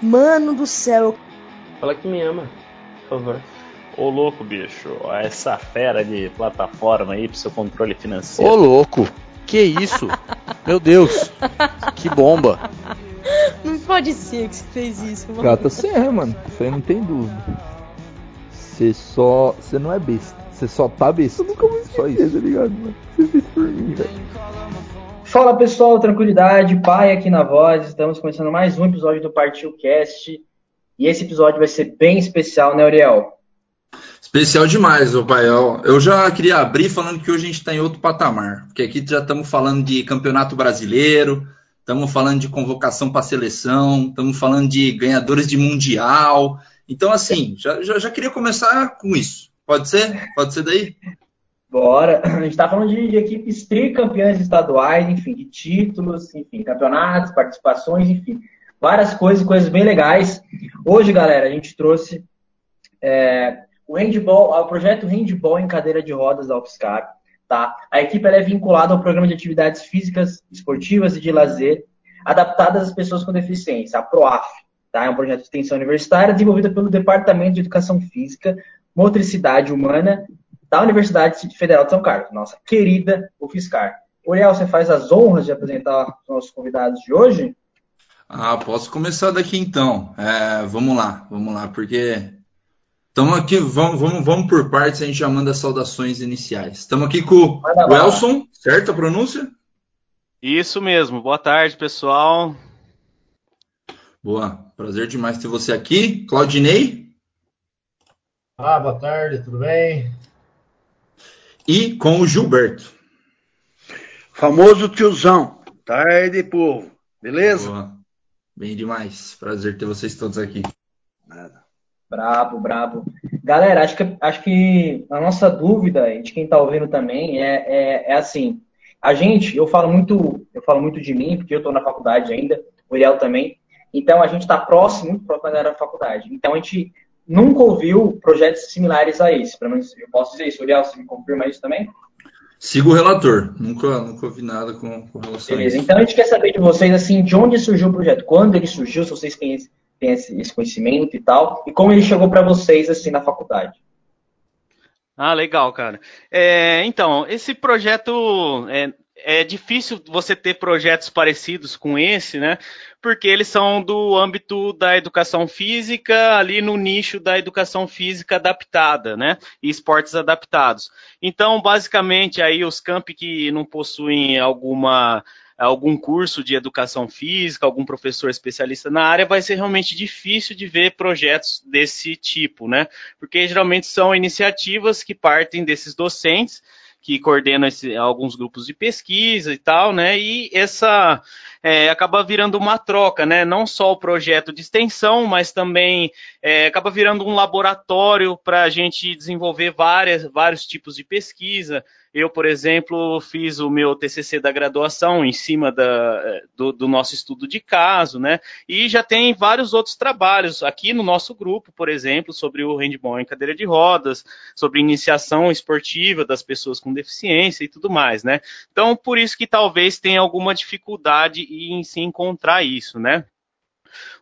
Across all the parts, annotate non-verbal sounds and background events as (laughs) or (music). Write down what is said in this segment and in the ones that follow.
Mano do céu. Fala que me ama, por favor. Ô louco, bicho, essa fera de plataforma aí pro seu controle financeiro. Ô louco, que isso? Meu Deus, que bomba. Não pode ser que você fez isso, mano. Gata, você é, mano. Isso aí não tem dúvida. Você só. Você não é besta. Você só tá besta. Eu nunca vou esquecer, só isso. tá ligado, mano? Você fez por mim, velho. Fala pessoal, tranquilidade, pai aqui na voz. Estamos começando mais um episódio do Partiu Cast. E esse episódio vai ser bem especial, né, Ariel? Especial demais, ô pai. Eu já queria abrir falando que hoje a gente está em outro patamar. Porque aqui já estamos falando de campeonato brasileiro, estamos falando de convocação para seleção, estamos falando de ganhadores de mundial. Então, assim, já, já, já, queria começar com isso. Pode ser? Pode ser daí? Bora. (clears throat) A gente está falando de, de, equipes tricampeãs estaduais, enfim, de títulos, enfim, campeonatos, participações, enfim, várias coisas, coisas bem legais. Hoje, galera, a gente trouxe é, o handball, o projeto Handball em cadeira de rodas da UFSCar. Tá? A equipe é vinculada ao programa de atividades físicas, esportivas e de lazer adaptadas às pessoas com deficiência, a PROAF. Tá? É um projeto de extensão universitária desenvolvido pelo Departamento de Educação Física, Motricidade Humana da Universidade Federal de São Carlos, nossa querida UFSCar. Uriel, você faz as honras de apresentar os nossos convidados de hoje? Ah, posso começar daqui então. É, vamos lá, vamos lá, porque Estamos aqui, vamos, vamos, vamos por partes, a gente já manda saudações iniciais. Estamos aqui com o Elson, certo a pronúncia? Isso mesmo, boa tarde, pessoal. Boa, prazer demais ter você aqui. Claudinei. Ah, boa tarde, tudo bem? E com o Gilberto. Famoso tiozão. Tarde, povo. Beleza? Boa. Bem demais. Prazer ter vocês todos aqui. Nada. Brabo, brabo. Galera, acho que, acho que a nossa dúvida, de quem está ouvindo também, é, é, é, assim. A gente, eu falo muito, eu falo muito de mim, porque eu estou na faculdade ainda, o Uriel também. Então a gente está próximo, muito próximo da galera da faculdade. Então a gente nunca ouviu projetos similares a esse. Pelo menos eu posso dizer isso. Uriel, você me confirma isso também? Sigo o relator, nunca, nunca ouvi nada com, com relação Beleza, a isso. então a gente quer saber de vocês, assim, de onde surgiu o projeto, quando ele surgiu, se vocês tem esse, esse conhecimento e tal, e como ele chegou para vocês assim na faculdade. Ah, legal, cara. É, então, esse projeto é, é difícil você ter projetos parecidos com esse, né? Porque eles são do âmbito da educação física, ali no nicho da educação física adaptada, né? E esportes adaptados. Então, basicamente, aí os campi que não possuem alguma algum curso de educação física, algum professor especialista na área, vai ser realmente difícil de ver projetos desse tipo, né? Porque geralmente são iniciativas que partem desses docentes que coordenam esse, alguns grupos de pesquisa e tal, né? E essa é, acaba virando uma troca, né? Não só o projeto de extensão, mas também é, acaba virando um laboratório para a gente desenvolver várias, vários tipos de pesquisa. Eu, por exemplo, fiz o meu TCC da graduação em cima da, do, do, nosso estudo de caso, né? E já tem vários outros trabalhos aqui no nosso grupo, por exemplo, sobre o handball em cadeira de rodas, sobre iniciação esportiva das pessoas com deficiência e tudo mais, né? Então, por isso que talvez tenha alguma dificuldade em se encontrar isso, né?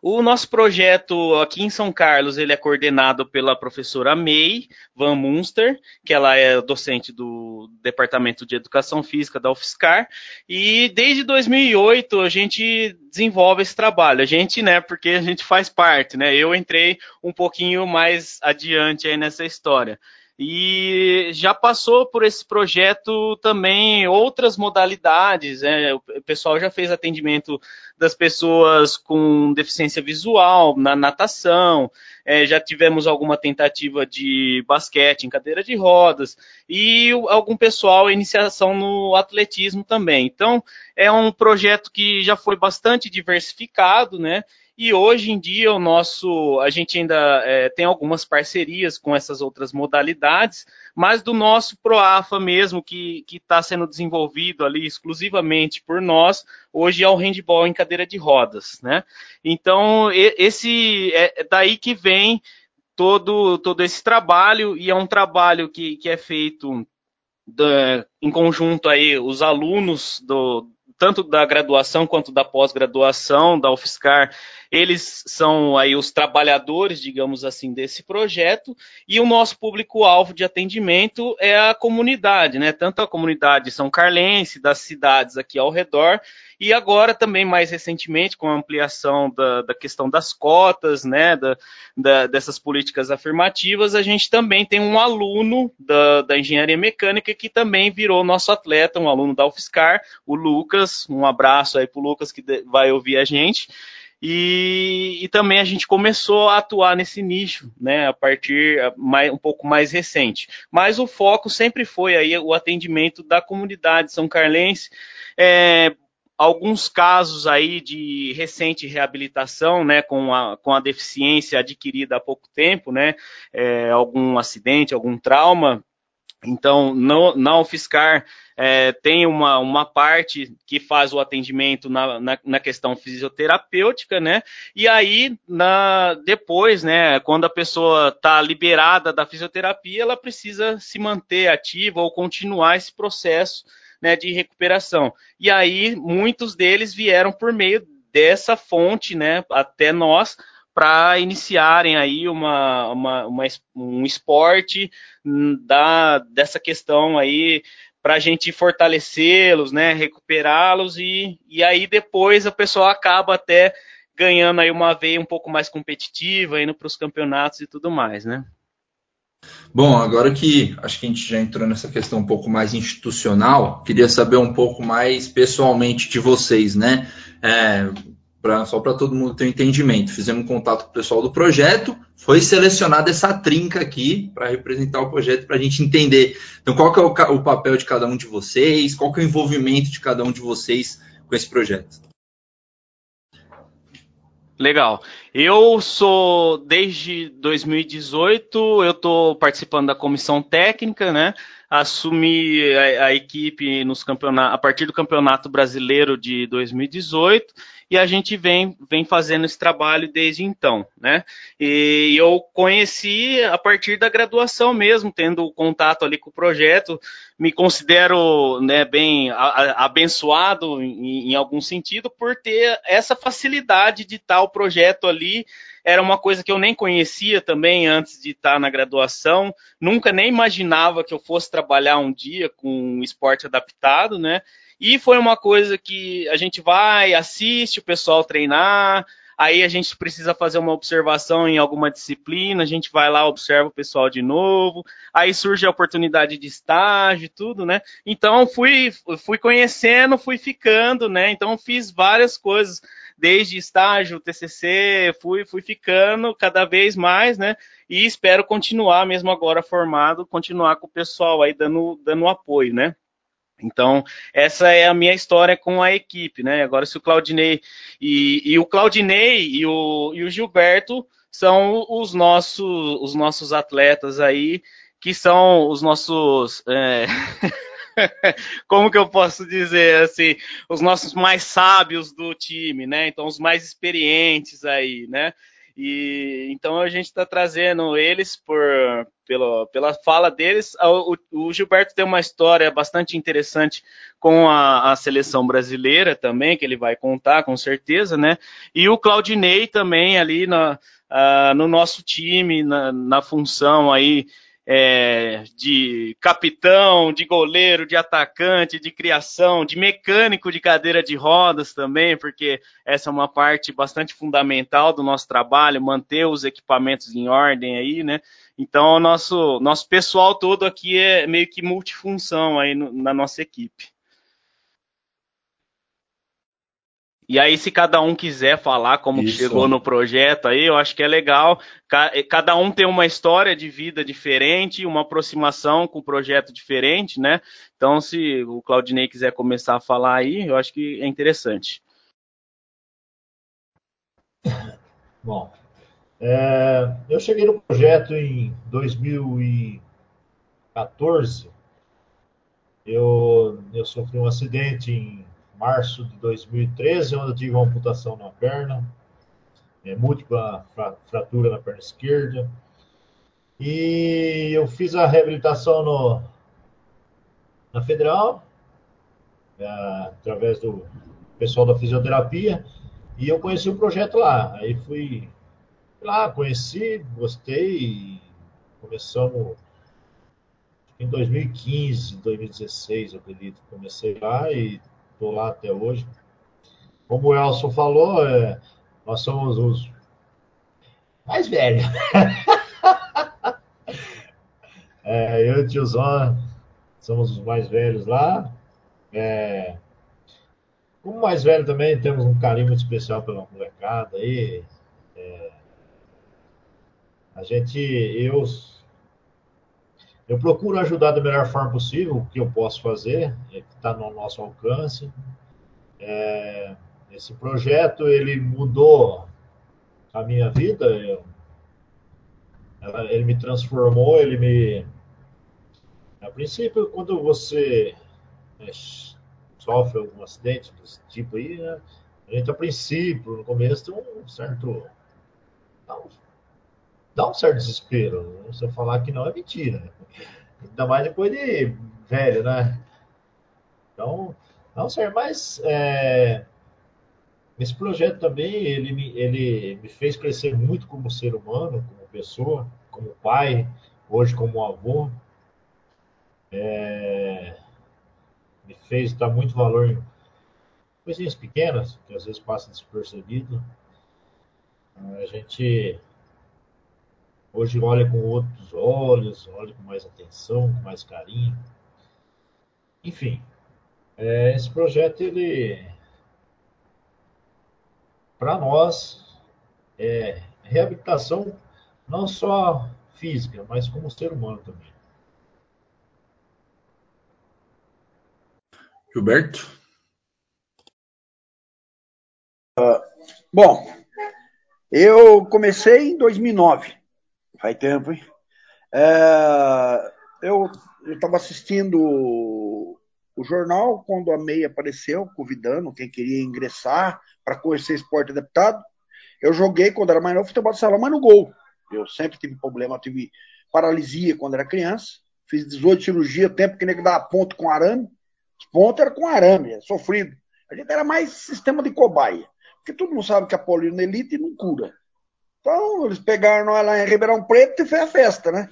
O nosso projeto aqui em São Carlos, ele é coordenado pela professora May Van Munster, que ela é docente do Departamento de Educação Física da UFSCar, e desde 2008 a gente desenvolve esse trabalho. A gente, né, porque a gente faz parte, né? Eu entrei um pouquinho mais adiante aí nessa história. E já passou por esse projeto também outras modalidades. Né? O pessoal já fez atendimento das pessoas com deficiência visual na natação. É, já tivemos alguma tentativa de basquete em cadeira de rodas e algum pessoal iniciação no atletismo também. Então é um projeto que já foi bastante diversificado, né? E hoje em dia o nosso, a gente ainda é, tem algumas parcerias com essas outras modalidades, mas do nosso Proafa mesmo, que está sendo desenvolvido ali exclusivamente por nós, hoje é o handball em cadeira de rodas, né? Então esse é, é daí que vem todo todo esse trabalho e é um trabalho que, que é feito da, em conjunto aí os alunos do tanto da graduação quanto da pós-graduação da UFSCar Eles são aí os trabalhadores, digamos assim, desse projeto, e o nosso público-alvo de atendimento é a comunidade, né? Tanto a comunidade São Carlense, das cidades aqui ao redor, e agora também mais recentemente com a ampliação da, da questão das cotas, né, da, da, dessas políticas afirmativas, a gente também tem um aluno da, da engenharia mecânica que também virou nosso atleta, um aluno da UFSCar, o Lucas, um abraço aí para o Lucas que vai ouvir a gente, e, e, também a gente começou a atuar nesse nicho, né, a partir mais, um pouco mais recente. Mas o foco sempre foi aí o atendimento da comunidade são carlense, é, alguns casos aí de recente reabilitação, né, com a, com a deficiência adquirida há pouco tempo, né, é, algum acidente, algum trauma. Então, na UFSCar é, tem uma, uma parte que faz o atendimento na, na, na, questão fisioterapêutica, né? E aí, na, depois, né, quando a pessoa está liberada da fisioterapia, ela precisa se manter ativa ou continuar esse processo né, de recuperação. E aí, muitos deles vieram por meio dessa fonte, né, até nós, para iniciarem aí uma, uma, uma, um esporte da, dessa questão aí para a gente fortalecê-los, né, recuperá-los e, e aí depois a pessoa acaba até ganhando aí uma veia um pouco mais competitiva, indo para os campeonatos e tudo mais, né? Bom, agora que acho que a gente já entrou nessa questão um pouco mais institucional, queria saber um pouco mais pessoalmente de vocês, né? É, pra, só para todo mundo ter um entendimento. Fizemos um contato com o pessoal do projeto, foi selecionada essa trinca aqui para representar o projeto, para a gente entender. Então, qual que é o, o papel de cada um de vocês, qual que é o envolvimento de cada um de vocês com esse projeto. Legal. Eu sou desde 2018, eu estou participando da comissão técnica, né? Assumi a, a equipe nos campeonatos a partir do Campeonato Brasileiro de 2018 e a gente vem, vem fazendo esse trabalho desde então, né? E eu conheci a partir da graduação mesmo, tendo contato ali com o projeto, me considero né, bem abençoado em, em algum sentido por ter essa facilidade de o projeto ali era uma coisa que eu nem conhecia também antes de estar na graduação, nunca nem imaginava que eu fosse trabalhar um dia com esporte adaptado, né? E foi uma coisa que a gente vai, assiste o pessoal treinar, aí a gente precisa fazer uma observação em alguma disciplina, a gente vai lá, observa o pessoal de novo, aí surge a oportunidade de estágio e tudo, né? Então fui, fui conhecendo, fui ficando, né? Então fiz várias coisas, desde estágio, TCC, fui, fui ficando cada vez mais, né? E espero continuar, mesmo agora formado, continuar com o pessoal aí dando, dando apoio, né? Então, essa é a minha história com a equipe, né? Agora, se o Claudinei e, e o Claudinei e o, e o Gilberto são os nossos, os nossos atletas aí, que são os nossos. É... (laughs) Como que eu posso dizer assim, os nossos mais sábios do time, né? Então, os mais experientes aí, né? E então a gente está trazendo eles por pela, pela fala deles. O, o, Gilberto tem uma história bastante interessante com a, a, seleção brasileira também, que ele vai contar com certeza, né? E o Claudinei também ali na, uh, no nosso time, na, na função aí é, de capitão, de goleiro, de atacante, de criação, de mecânico de cadeira de rodas também, porque essa é uma parte bastante fundamental do nosso trabalho, manter os equipamentos em ordem aí, né? Então, o nosso, nosso pessoal todo aqui é meio que multifunção aí no, na nossa equipe. E aí, se cada um quiser falar como que chegou no projeto aí, eu acho que é legal. Eh, cada um tem uma história de vida diferente, uma aproximação com o projeto diferente, né? Então, se o Claudinei quiser começar a falar aí, eu acho que é interessante. Bom, é, eu cheguei no projeto em 2014. Eu, eu sofri um acidente em março de 2013, onde eu tive uma amputação na perna, é, múltipla fratura na perna esquerda. E eu fiz a reabilitação no, na Federal, é, através do pessoal da fisioterapia. E eu conheci o projeto lá. Aí fui lá, conheci, gostei. Começamos em 2015, 2016, eu acredito. Comecei lá e estou lá até hoje. Como o Elson falou, é, nós somos os mais velhos. (laughs) é, eu e o tiozão somos os mais velhos lá. É, como mais velho também, temos um carinho muito especial pela molecada aí. É, a gente, eu, eu procuro ajudar da melhor forma possível, o que eu posso fazer, é que está no nosso alcance. É, esse projeto, ele mudou a minha vida, eu, ele me transformou, ele me... A princípio, quando você é, sofre algum acidente desse tipo aí, né, a gente, a princípio, no começo, tem um certo... Um, dá um certo desespero. Você falar que não é mentira. Ainda mais depois de velho, né? Então, não sei, mas é, esse projeto também, ele me, ele me fez crescer muito como ser humano, como pessoa, como pai, hoje como avô. É, me fez dar muito valor em coisinhas pequenas, que às vezes passam despercebido. A gente hoje olha com outros olhos, olha com mais atenção, com mais carinho. Enfim, é, esse projeto ele para nós, é reabilitação não só física, mas como ser humano também. Gilberto? Uh, bom, eu comecei em 2009, faz tempo, hein? É, eu estava assistindo o jornal quando a MEI apareceu, convidando quem queria ingressar para conhecer esporte adaptado. Eu joguei quando era mais novo futebol de salão, mas no gol. Eu sempre tive problema, tive paralisia quando era criança. Fiz 18 cirurgias, tempo que nem que dava ponto com arame. Os pontos eram com arame, é sofrido. A gente era mais sistema de cobaia. Porque todo mundo sabe que a polionelite não cura. Então, eles pegaram nós lá em Ribeirão Preto e fez a festa, né?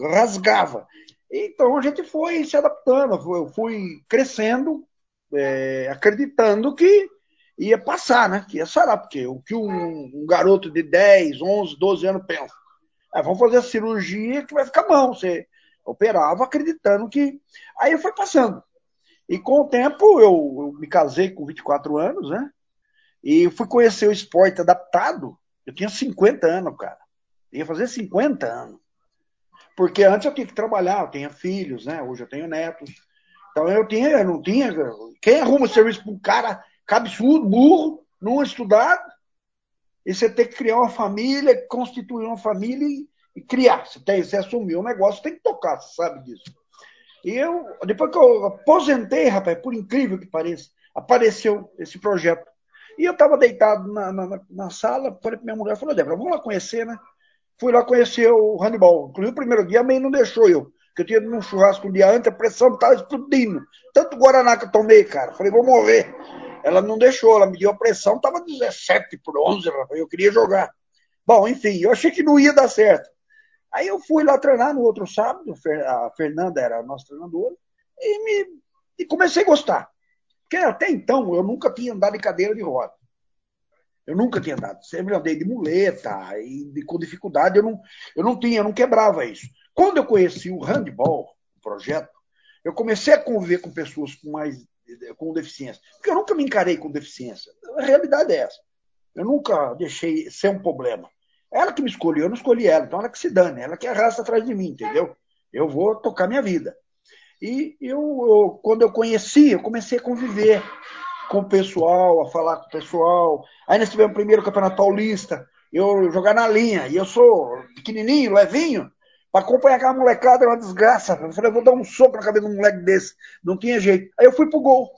Rasgava. Então, a gente foi se adaptando. Eu fui crescendo, é, acreditando que ia passar, né? Que ia sarar, porque o que um, um garoto de 10, 11, 12 anos pensa? É, vamos fazer a cirurgia que vai ficar bom. Você operava acreditando que. Aí foi passando. E com o tempo, eu, eu, me casei com 24 anos, né? E fui conhecer o esporte adaptado. Eu tinha 50 anos, cara. Ia fazer 50 anos. Porque antes eu tinha que trabalhar, eu tinha filhos, né? Hoje eu tenho netos. Então eu tinha, eu não tinha. Quem arruma serviço para um cara cabeçudo, burro, não estudado, e você tem que criar uma família, constituir uma família e, e criar. Você, tem, você assumiu o negócio, tem que tocar, você sabe disso. E eu, depois que eu aposentei, rapaz, por incrível que pareça, apareceu esse projeto. E eu estava deitado na, na, na, sala, falei para minha mulher, falei, Débora, vamos lá conhecer, né? Fui lá conhecer o handball. Inclusive, o primeiro dia a mãe não deixou eu. Porque eu tinha ido num churrasco um dia antes, a pressão estava explodindo. Tanto Guaraná que eu tomei, cara. Falei, vou morrer. Ela não deixou, ela me deu a pressão, estava 17 por 11, eu queria jogar. Bom, enfim, eu achei que não ia dar certo. Aí eu fui lá treinar no outro sábado, a Fernanda era a nossa treinadora, e, me, e comecei a gostar. Porque até então eu nunca tinha andado em cadeira de roda. Eu nunca tinha andado. Sempre andei de muleta e de, com dificuldade. Eu não, eu não tinha, eu não quebrava isso. Quando eu conheci o handball, o projeto, eu comecei a conviver com pessoas com mais com deficiência. Porque eu nunca me encarei com deficiência. A realidade é essa. Eu nunca deixei ser um problema. Ela que me escolheu, eu não escolhi ela. Então ela que se dane, ela que arrasta atrás de mim, entendeu? Eu vou tocar minha vida. E eu, eu, quando eu conheci, eu comecei a conviver com o pessoal, a falar com o pessoal. Aí nós tivemos o primeiro campeonato paulista, eu jogar na linha, e eu sou pequenininho, levinho, para acompanhar aquela molecada era uma desgraça. Eu falei, eu vou dar um soco na cabeça de um moleque desse. Não tinha jeito. Aí eu fui pro gol.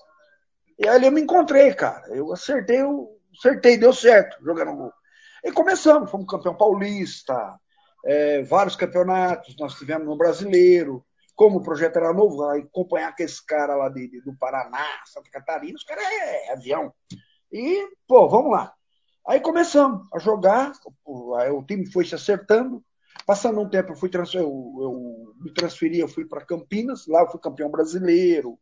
E aí eu me encontrei, cara. Eu acertei, eu acertei, deu certo jogando gol. E começamos, fomos campeão paulista, é, vários campeonatos nós tivemos no brasileiro. Como o projeto era novo, acompanhar aqueles caras lá de, de, do Paraná, Santa Catarina, os caras é, é avião. E, pô, vamos lá. Aí começamos a jogar, o time foi se acertando. Passando um tempo, eu, fui transfer, eu, eu me transferi, eu fui para Campinas, lá eu fui campeão brasileiro,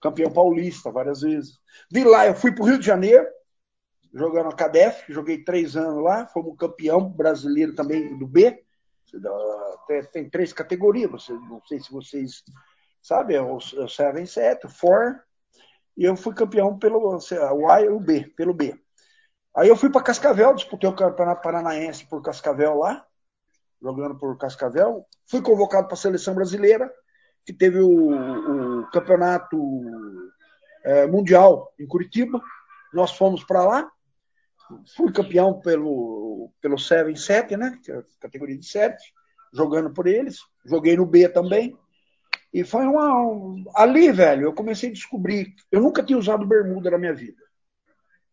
campeão paulista várias vezes. De lá eu fui para o Rio de Janeiro, jogando a CADEF, joguei três anos lá, fomos campeão brasileiro também do B. Tem, três categorias, não sei se vocês sabem, é o 7 7, o 4, e eu fui campeão pelo o A e o B, pelo B. Aí eu fui para Cascavel, disputei o Campeonato Paranaense por Cascavel lá, jogando por Cascavel. Fui convocado para a seleção brasileira, que teve o, o campeonato é, mundial em Curitiba. Nós fomos para lá. Fui campeão pelo, pelo 7-7, né? É categoria de 7, jogando por eles. Joguei no B também. E foi uma. Ali, velho, eu comecei a descobrir. Eu nunca tinha usado bermuda na minha vida.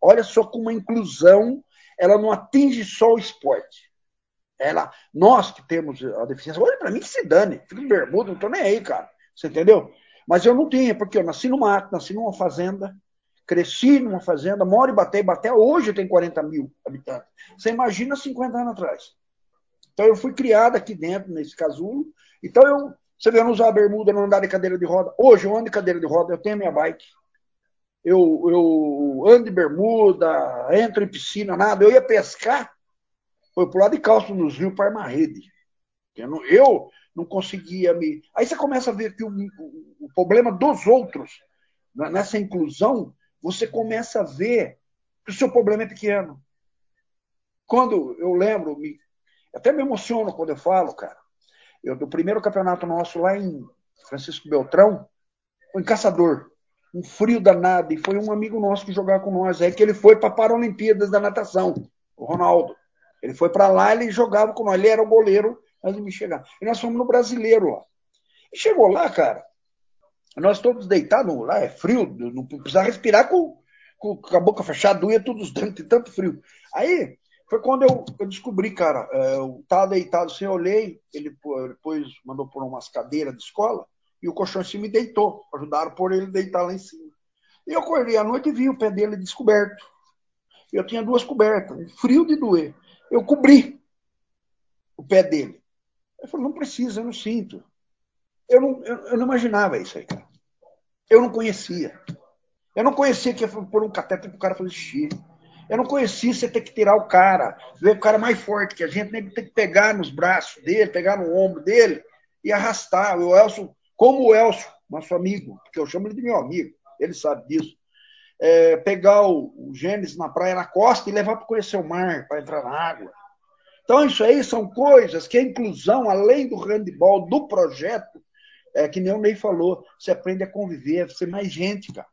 Olha só como a inclusão ela não atinge só o esporte. Ela, nós que temos a deficiência, olha para mim que se dane, fico de bermuda, não tô nem aí, cara. Você entendeu? Mas eu não tinha, porque eu nasci no mato, nasci numa fazenda, cresci numa fazenda, moro e batei, batei, hoje tem 40 mil habitantes. Você imagina 50 anos atrás. Então eu fui criado aqui dentro, nesse casulo. Então eu, você vê, eu não usava bermuda, não andar de cadeira de roda. Hoje eu ando de cadeira de roda, eu tenho a minha bike. Eu, eu ando de bermuda, entro em piscina, nada. Eu ia pescar, foi pro lado de calço nos rios para armar rede. Eu não, eu não conseguia me. Aí você começa a ver que o, o, o problema dos outros, né, nessa inclusão, você começa a ver que o seu problema é pequeno. Quando eu lembro, me, até me emociono quando eu falo, cara. Eu, do primeiro campeonato nosso lá em Francisco Beltrão, foi em Caçador. Um frio danado. E foi um amigo nosso que jogava com nós. É que ele foi para Paralimpíadas da natação, o Ronaldo. Ele foi para lá, ele jogava com nós. Ele era o goleiro antes de me chegar. E nós fomos no brasileiro lá. E chegou lá, cara, nós todos deitados, lá é frio, não precisava respirar com, com, a boca fechada, doía todos os dentes, tanto frio. Aí foi quando eu, eu descobri, cara, é, eu estava deitado assim, olhei, ele depois mandou por umas cadeiras de escola, e o colchão em cima me deitou, ajudaram por ele deitar lá em cima. E eu acordei à noite e vi o pé dele descoberto. Eu tinha duas cobertas, um frio de doer. Eu cobri o pé dele. Ele falou, não precisa, eu não sinto. Eu não, eu, eu não imaginava isso aí, cara. Eu não conhecia. Eu não conhecia que ia pôr um cateter para o cara fazer xixi. Eu não conhecia você ter que tirar o cara, ver o cara mais forte que a gente, nem ter que pegar nos braços dele, pegar no ombro dele e arrastar. O Elcio, como o Elcio, nosso amigo, porque eu chamo ele de meu amigo, ele sabe disso. É, pegar o, o Gênesis na praia, na costa e levar para conhecer o mar, para entrar na água. Então, isso aí são coisas que a inclusão, além do handball, do projeto, é que nem o Ney falou, você aprende a conviver, a ser mais gente, cara.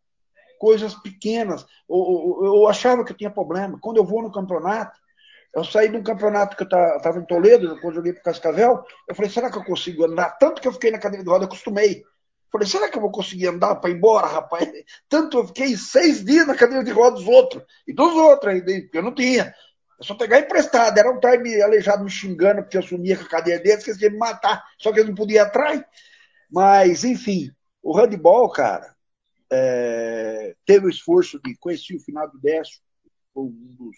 Coisas pequenas. Eu, eu, eu, achava que eu tinha problema. Quando eu vou no campeonato, eu saí de um campeonato que eu estava em Toledo, quando eu joguei para Cascavel, eu falei, será que eu consigo andar? Tanto que eu fiquei na cadeira de roda, eu acostumei. Falei, será que eu vou conseguir andar para ir embora, rapaz? Tanto eu fiquei seis dias na cadeira de roda dos outros. E dos outros ainda, eu não tinha. É só pegar emprestado. Era um time aleijado me xingando porque eu sumia com a cadeia deles, que eles queriam me matar, só que eles não podiam ir atrás. Mas, enfim, o handball, cara, é, teve o esforço de conhecer o final do Décio, um dos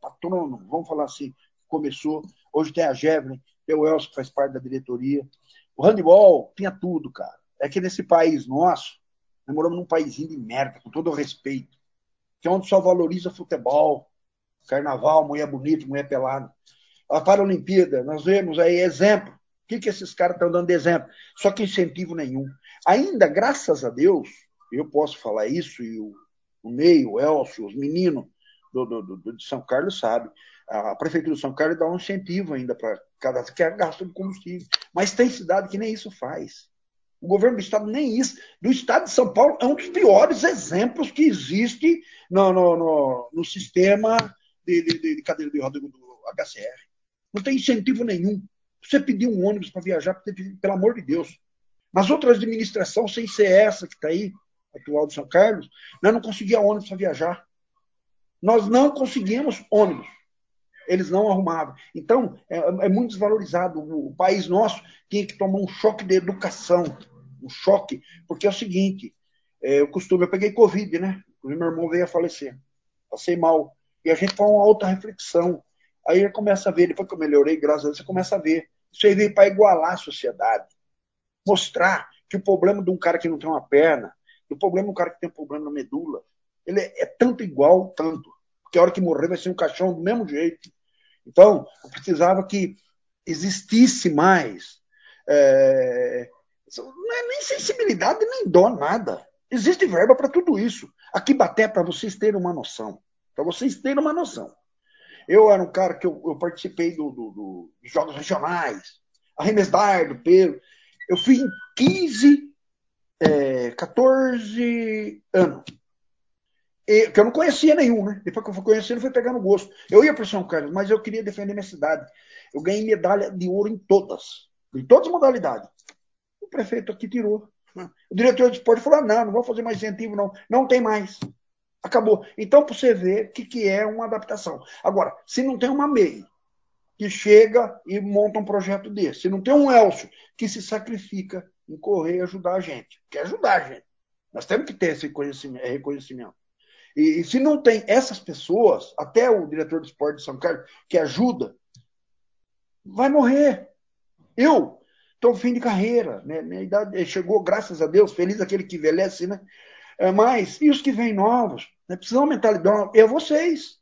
patronos, vamos falar assim, começou. Hoje tem a Jevlin, tem o Elcio, que faz parte da diretoria. O handball tinha tudo, cara. É que nesse país nosso, nós moramos num país de merda, com todo o respeito, que é onde só valoriza futebol, Carnaval, mulher bonita, mulher pelada. A Paralimpíada, nós vemos aí exemplo. Que, que esses caras estão dando de exemplo? Só que incentivo nenhum. Ainda, graças a Deus, eu posso falar isso, e o, o Ney, o Elcio, os meninos do, do, do, de São Carlos sabem. A Prefeitura de São Carlos dá um incentivo ainda para cada que é gasto de combustível. Mas tem cidade que nem isso faz. O governo do Estado nem isso. Do Estado de São Paulo é um dos piores exemplos que existe no, no, no, no sistema de, de, de cadeira de roda do HCR. Não tem incentivo nenhum. Você pedir um ônibus para viajar, pelo amor de Deus. Nas outras administrações, sem ser essa que está aí, atual de São Carlos, nós não conseguíamos ônibus para viajar. Nós não conseguimos ônibus. Eles não arrumavam. Então, é, é muito desvalorizado. O, o, país nosso tinha que tomar um choque de educação. Um choque. Porque é o seguinte: é, eu costumo, eu peguei Covid, né? Meu irmão veio a falecer. Passei mal. E a gente faz uma outra reflexão. Aí começa a ver, depois que eu melhorei, graças a Deus, você começa a ver. Veio para igualar a sociedade. Mostrar que o problema de um cara que não tem uma perna, o problema de um cara que tem um problema na medula, ele é, é tanto igual, tanto. Porque a hora que morrer vai ser um caixão do mesmo jeito. Então, eu precisava que existisse mais. É, não é nem sensibilidade, nem dó, nada. Existe verba para tudo isso. Aqui bater para vocês terem uma noção. Para vocês terem uma noção. Eu era um cara que eu, eu participei do, do, do, dos Jogos Regionais, arremessar do Pedro. Eu fui em 15, é, 14 anos. E, que eu não conhecia nenhum, né? Depois que eu fui conhecendo, fui pegando gosto. Eu ia para São Carlos, mas eu queria defender minha cidade. Eu ganhei medalha de ouro em todas. Em todas as modalidades. O prefeito aqui tirou. O diretor de esporte falou: ah, não, não vou fazer mais incentivo, não. Não tem mais. Acabou. Então, para você ver o que, que é uma adaptação. Agora, se não tem uma MEI que chega e monta um projeto desse, se não tem um Elcio que se sacrifica em correr e ajudar a gente, quer ajudar a gente. Nós temos que ter esse reconhecimento. E, e, se não tem essas pessoas, até o diretor de esporte de São Carlos, que ajuda, vai morrer. Eu estou fim de carreira, né? minha idade chegou, graças a Deus, feliz aquele que envelhece, né? É, mas, e os que vêm novos? Né? Precisam mentalidade. É vocês.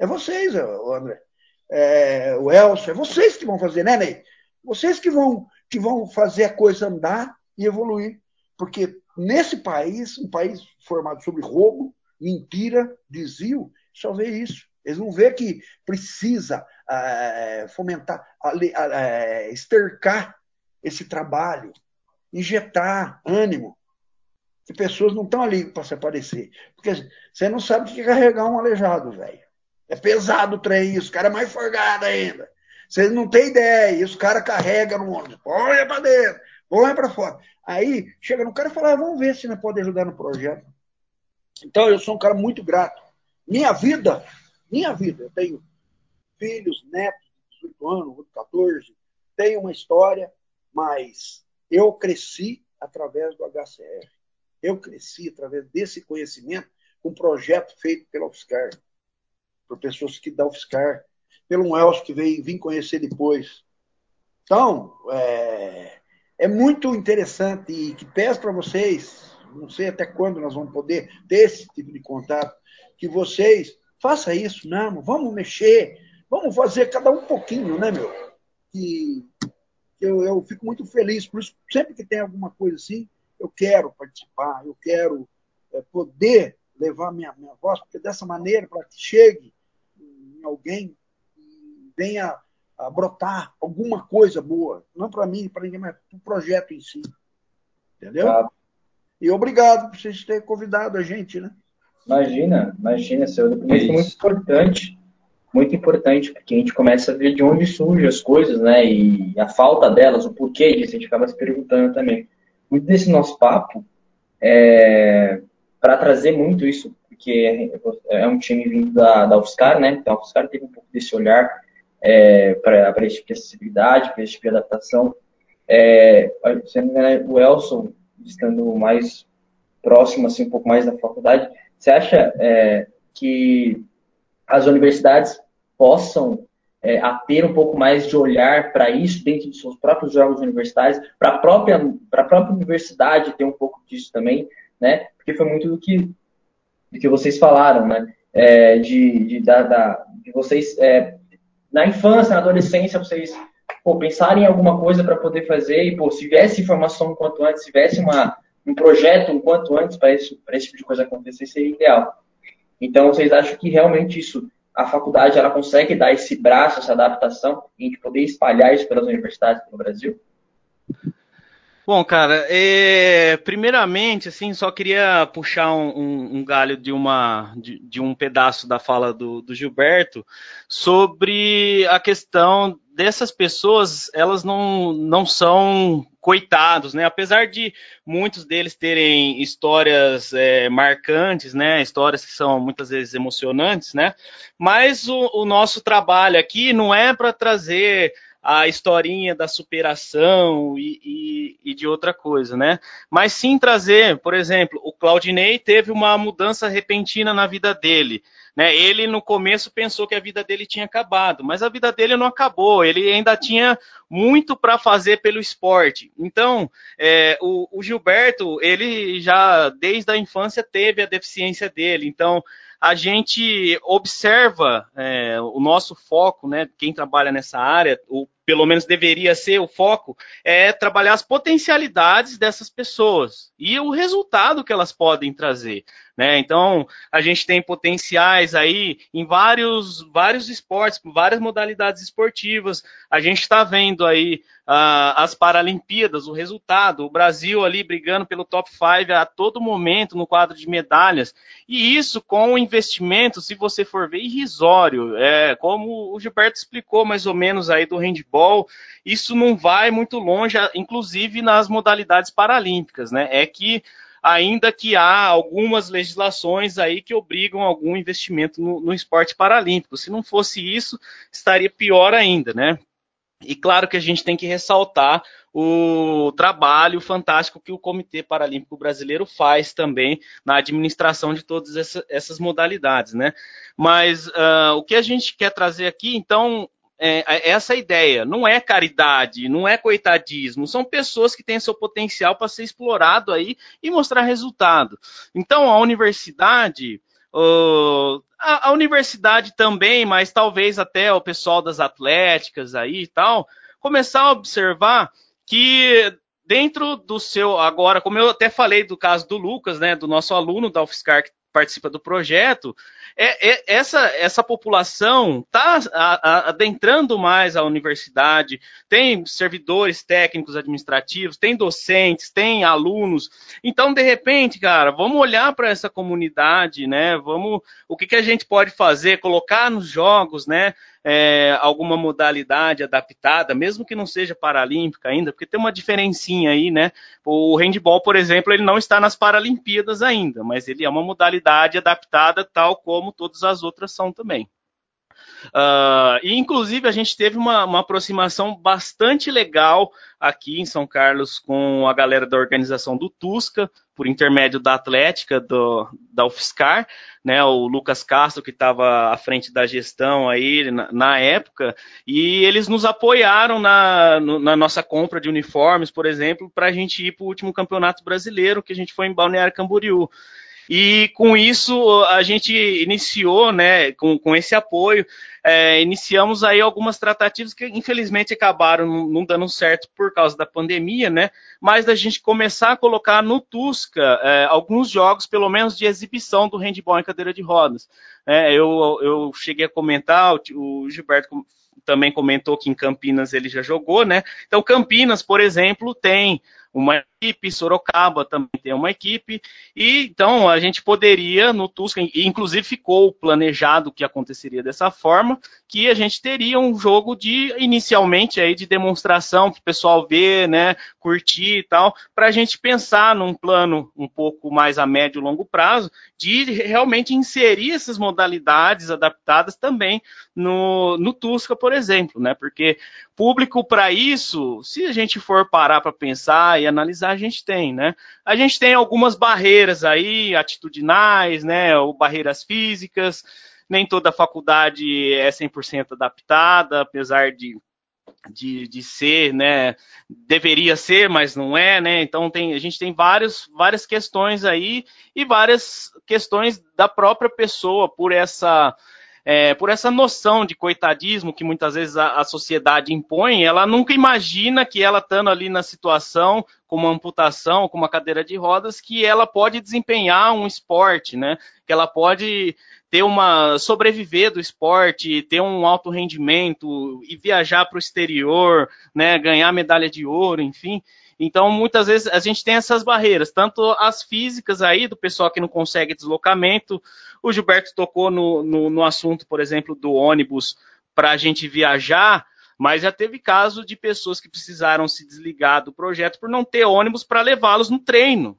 É vocês, André. É, o Elcio, é vocês que vão fazer, né, Ney? Vocês que vão, que vão fazer a coisa andar e evoluir. Porque nesse país, um país formado sobre roubo, mentira, desvio, só vê isso. Eles não vê que precisa é, fomentar, é, estercar esse trabalho, injetar ânimo que pessoas não estão ali para se aparecer. Porque você não sabe o que é carregar um aleijado, velho. É pesado o trem, os caras é mais forgado ainda. Vocês não têm ideia, e os caras carregam no ônibus, põe para dentro, põe para fora. Aí chega no cara e fala: ah, vamos ver se não pode ajudar no projeto. Então eu sou um cara muito grato. Minha vida, minha vida, eu tenho filhos, netos de 18 anos, 14, tenho uma história, mas eu cresci através do HCR. Eu cresci através desse conhecimento com um projeto feito pela UFSCar, por pessoas que da UFSCar, pelo um Elcio que veio vir conhecer depois. Então, é, é muito interessante e que peço para vocês, não sei até quando nós vamos poder ter esse tipo de contato, que vocês façam isso não, vamos mexer, vamos fazer cada um pouquinho, né, meu? Que eu, eu fico muito feliz, por isso, sempre que tem alguma coisa assim, eu quero participar, eu quero é, poder levar minha, minha voz, porque dessa maneira, para que chegue em alguém e venha a brotar alguma coisa boa, não para mim, para ninguém, mas para o projeto em si. Entendeu? Tá. E obrigado por vocês terem convidado a gente, né? Imagina, imagina, seu depoimento é muito importante, muito importante, porque a gente começa a ver de onde surgem as coisas, né? E a falta delas, o porquê disso, a gente acaba se perguntando também muito desse nosso papo é, para trazer muito isso, porque é um time vindo da, da UFSCar, né? Então a UFSCar teve um pouco desse olhar é, para esse tipo de acessibilidade, para esse tipo de adaptação. É, o Elson, estando mais próximo, assim, um pouco mais da faculdade, você acha é, que as universidades possam é, a ter um pouco mais de olhar para isso dentro dos seus próprios jogos universitários, para a própria, própria universidade ter um pouco disso também, né? Porque foi muito do que, do que vocês falaram, né? É, de, de, da, da, de vocês, é, na infância, na adolescência, vocês pô, pensarem em alguma coisa para poder fazer e, pô, se tivesse informação um quanto antes, se tivesse uma, um projeto um quanto antes para esse tipo de coisa acontecer, seria ideal. Então, vocês acham que realmente isso a faculdade ela consegue dar esse braço, essa adaptação, e a gente poder espalhar isso pelas universidades no Brasil? Bom, cara, é, primeiramente, assim, só queria puxar um, um, um galho de, uma, de, de, um pedaço da fala do, do Gilberto sobre a questão dessas pessoas, elas não, não são coitados, né? Apesar de muitos deles terem histórias é, marcantes, né? Histórias que são muitas vezes emocionantes, né? Mas o, o nosso trabalho aqui não é para trazer a historinha da superação e, e, e, de outra coisa, né? Mas sim trazer, por exemplo, o Claudinei teve uma mudança repentina na vida dele. Né? Ele, no começo, pensou que a vida dele tinha acabado, mas a vida dele não acabou, ele ainda tinha muito para fazer pelo esporte. Então, é, o, o Gilberto, ele já, desde a infância, teve a deficiência dele. Então, a gente observa é, o nosso foco, né? Quem trabalha nessa área, o pelo menos deveria ser o foco, é trabalhar as potencialidades dessas pessoas e o resultado que elas podem trazer. Né? Então, a gente tem potenciais aí em vários, vários esportes, várias modalidades esportivas. A gente está vendo aí uh, as Paralimpíadas, o resultado, o Brasil ali brigando pelo top 5 a todo momento no quadro de medalhas. E isso com o investimento, se você for ver, irrisório. É, como o Gilberto explicou mais ou menos aí do handball, isso não vai muito longe, inclusive nas modalidades paralímpicas, né? É que ainda que há algumas legislações aí que obrigam algum investimento no, no esporte paralímpico. Se não fosse isso, estaria pior ainda, né? E claro que a gente tem que ressaltar o trabalho fantástico que o Comitê Paralímpico Brasileiro faz também na administração de todas essa, essas modalidades, né? Mas uh, o que a gente quer trazer aqui, então, é, é, essa ideia. Não é caridade, não é coitadismo, são pessoas que têm seu potencial para ser explorado aí e mostrar resultado. Então, a universidade. Uh, a, a, universidade também, mas talvez até o pessoal das atléticas aí e tal, começar a observar que dentro do seu, agora, como eu até falei do caso do Lucas, né, do nosso aluno da UFSCar que participa do projeto, é, é, essa, essa população está adentrando mais a universidade, tem servidores técnicos administrativos, tem docentes, tem alunos. Então, de repente, cara, vamos olhar para essa comunidade, né? Vamos, o que, que a gente pode fazer, colocar nos jogos, né? É, alguma modalidade adaptada, mesmo que não seja paralímpica ainda, porque tem uma diferencinha aí, né? O handball, por exemplo, ele não está nas Paralimpíadas ainda, mas ele é uma modalidade adaptada tal como todas as outras são também. Uh, e inclusive a gente teve uma, uma, aproximação bastante legal aqui em São Carlos com a galera da organização do Tusca, por intermédio da Atlética, do, da UFSCar, né, o Lucas Castro, que estava à frente da gestão aí na, na época, e eles nos apoiaram na, na nossa compra de uniformes, por exemplo, para a gente ir para o último campeonato brasileiro, que a gente foi em Balneário Camboriú. E com isso a gente iniciou, né, com, com esse apoio, é, iniciamos aí algumas tratativas que infelizmente acabaram não, dando certo por causa da pandemia, né? Mas da gente começar a colocar no Tusca é, alguns jogos, pelo menos de exibição do handball em cadeira de rodas. É, eu, eu cheguei a comentar, o, o Gilberto também comentou que em Campinas ele já jogou, né? Então Campinas, por exemplo, tem uma equipe, Sorocaba também tem uma equipe, e então a gente poderia no Tusca, inclusive ficou planejado que aconteceria dessa forma, que a gente teria um jogo de inicialmente aí de demonstração para o pessoal ver, né, curtir e tal, para a gente pensar num plano um pouco mais a médio e longo prazo de realmente inserir essas modalidades adaptadas também no, no Tusca, por exemplo, né? Porque público para isso, se a gente for parar para pensar e analisar a gente tem, né? A gente tem algumas barreiras aí, atitudinais, né? Ou barreiras físicas. Nem toda faculdade é 100% adaptada, apesar de de, de ser, né? Deveria ser, mas não é, né? Então tem, a gente tem vários, várias questões aí e várias questões da própria pessoa por essa é, por essa noção de coitadismo que muitas vezes a, a, sociedade impõe, ela nunca imagina que ela estando ali na situação, com uma amputação, com uma cadeira de rodas, que ela pode desempenhar um esporte, né? Que ela pode ter uma sobreviver do esporte, ter um alto rendimento e viajar para o exterior, né? Ganhar medalha de ouro, enfim. Então, muitas vezes a gente tem essas barreiras, tanto as físicas aí, do pessoal que não consegue deslocamento. O Gilberto tocou no, no, no assunto, por exemplo, do ônibus para a gente viajar, mas já teve caso de pessoas que precisaram se desligar do projeto por não ter ônibus para levá-los no treino.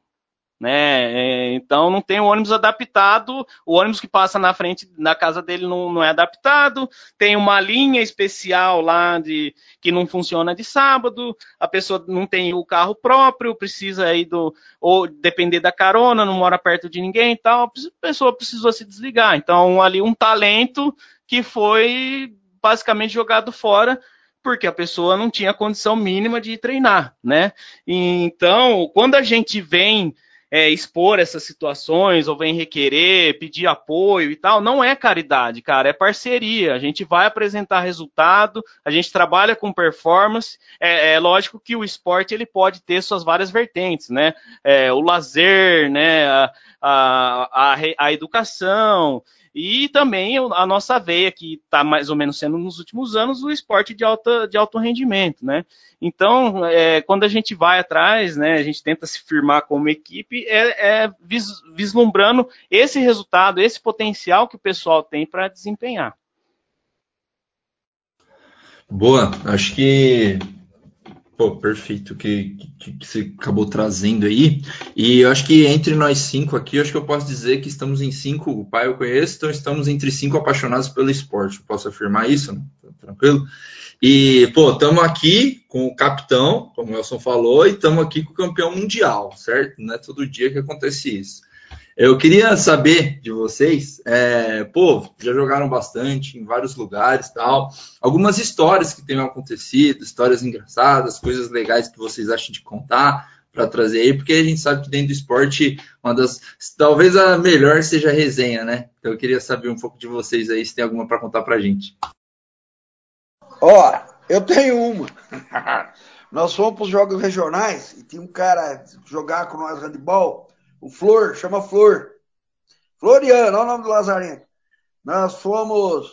Né? É, então não tem o ônibus adaptado, o ônibus que passa na frente da casa dele não, não, é adaptado, tem uma linha especial lá de que não funciona de sábado, a pessoa não tem o carro próprio, precisa aí do ou depender da carona, não mora perto de ninguém e tal, a pessoa precisou se desligar. Então ali um talento que foi basicamente jogado fora porque a pessoa não tinha condição mínima de treinar, né? Então, quando a gente vem é, expor essas situações ou vem requerer, pedir apoio e tal, não é caridade, cara, é parceria. A gente vai apresentar resultado, a gente trabalha com performance. É, é lógico que o esporte ele pode ter suas várias vertentes, né? É, o lazer, né? A, a, a, a educação e também a nossa veia, que está mais ou menos sendo nos últimos anos o esporte de, alta, de alto rendimento, né? Então, é, quando a gente vai atrás, né, a gente tenta se firmar como equipe, é, é vis, vislumbrando esse resultado, esse potencial que o pessoal tem para desempenhar. Boa, acho que Pô, perfeito que, que, que, você acabou trazendo aí. E eu acho que entre nós cinco aqui, eu acho que eu posso dizer que estamos em cinco, o pai eu conheço, então estamos entre cinco apaixonados pelo esporte. Eu posso afirmar isso, né? tranquilo? E, pô, estamos aqui com o capitão, como o Wilson falou, e estamos aqui com o campeão mundial, certo? Não é todo dia que acontece isso. Eu queria saber de vocês, é, pô, já jogaram bastante em vários lugares tal, algumas histórias que tenham acontecido, histórias engraçadas, coisas legais que vocês acham de contar para trazer aí, porque a gente sabe que dentro do esporte, uma das, talvez a melhor seja a resenha, né? Então eu queria saber um pouco de vocês aí, se tem alguma para contar para gente. Ó, eu tenho uma. (laughs) nós fomos para os jogos regionais e tinha um cara jogar com nós handball o Flor, chama Flor. Floriano, olha o nome do Lazarento. Nós fomos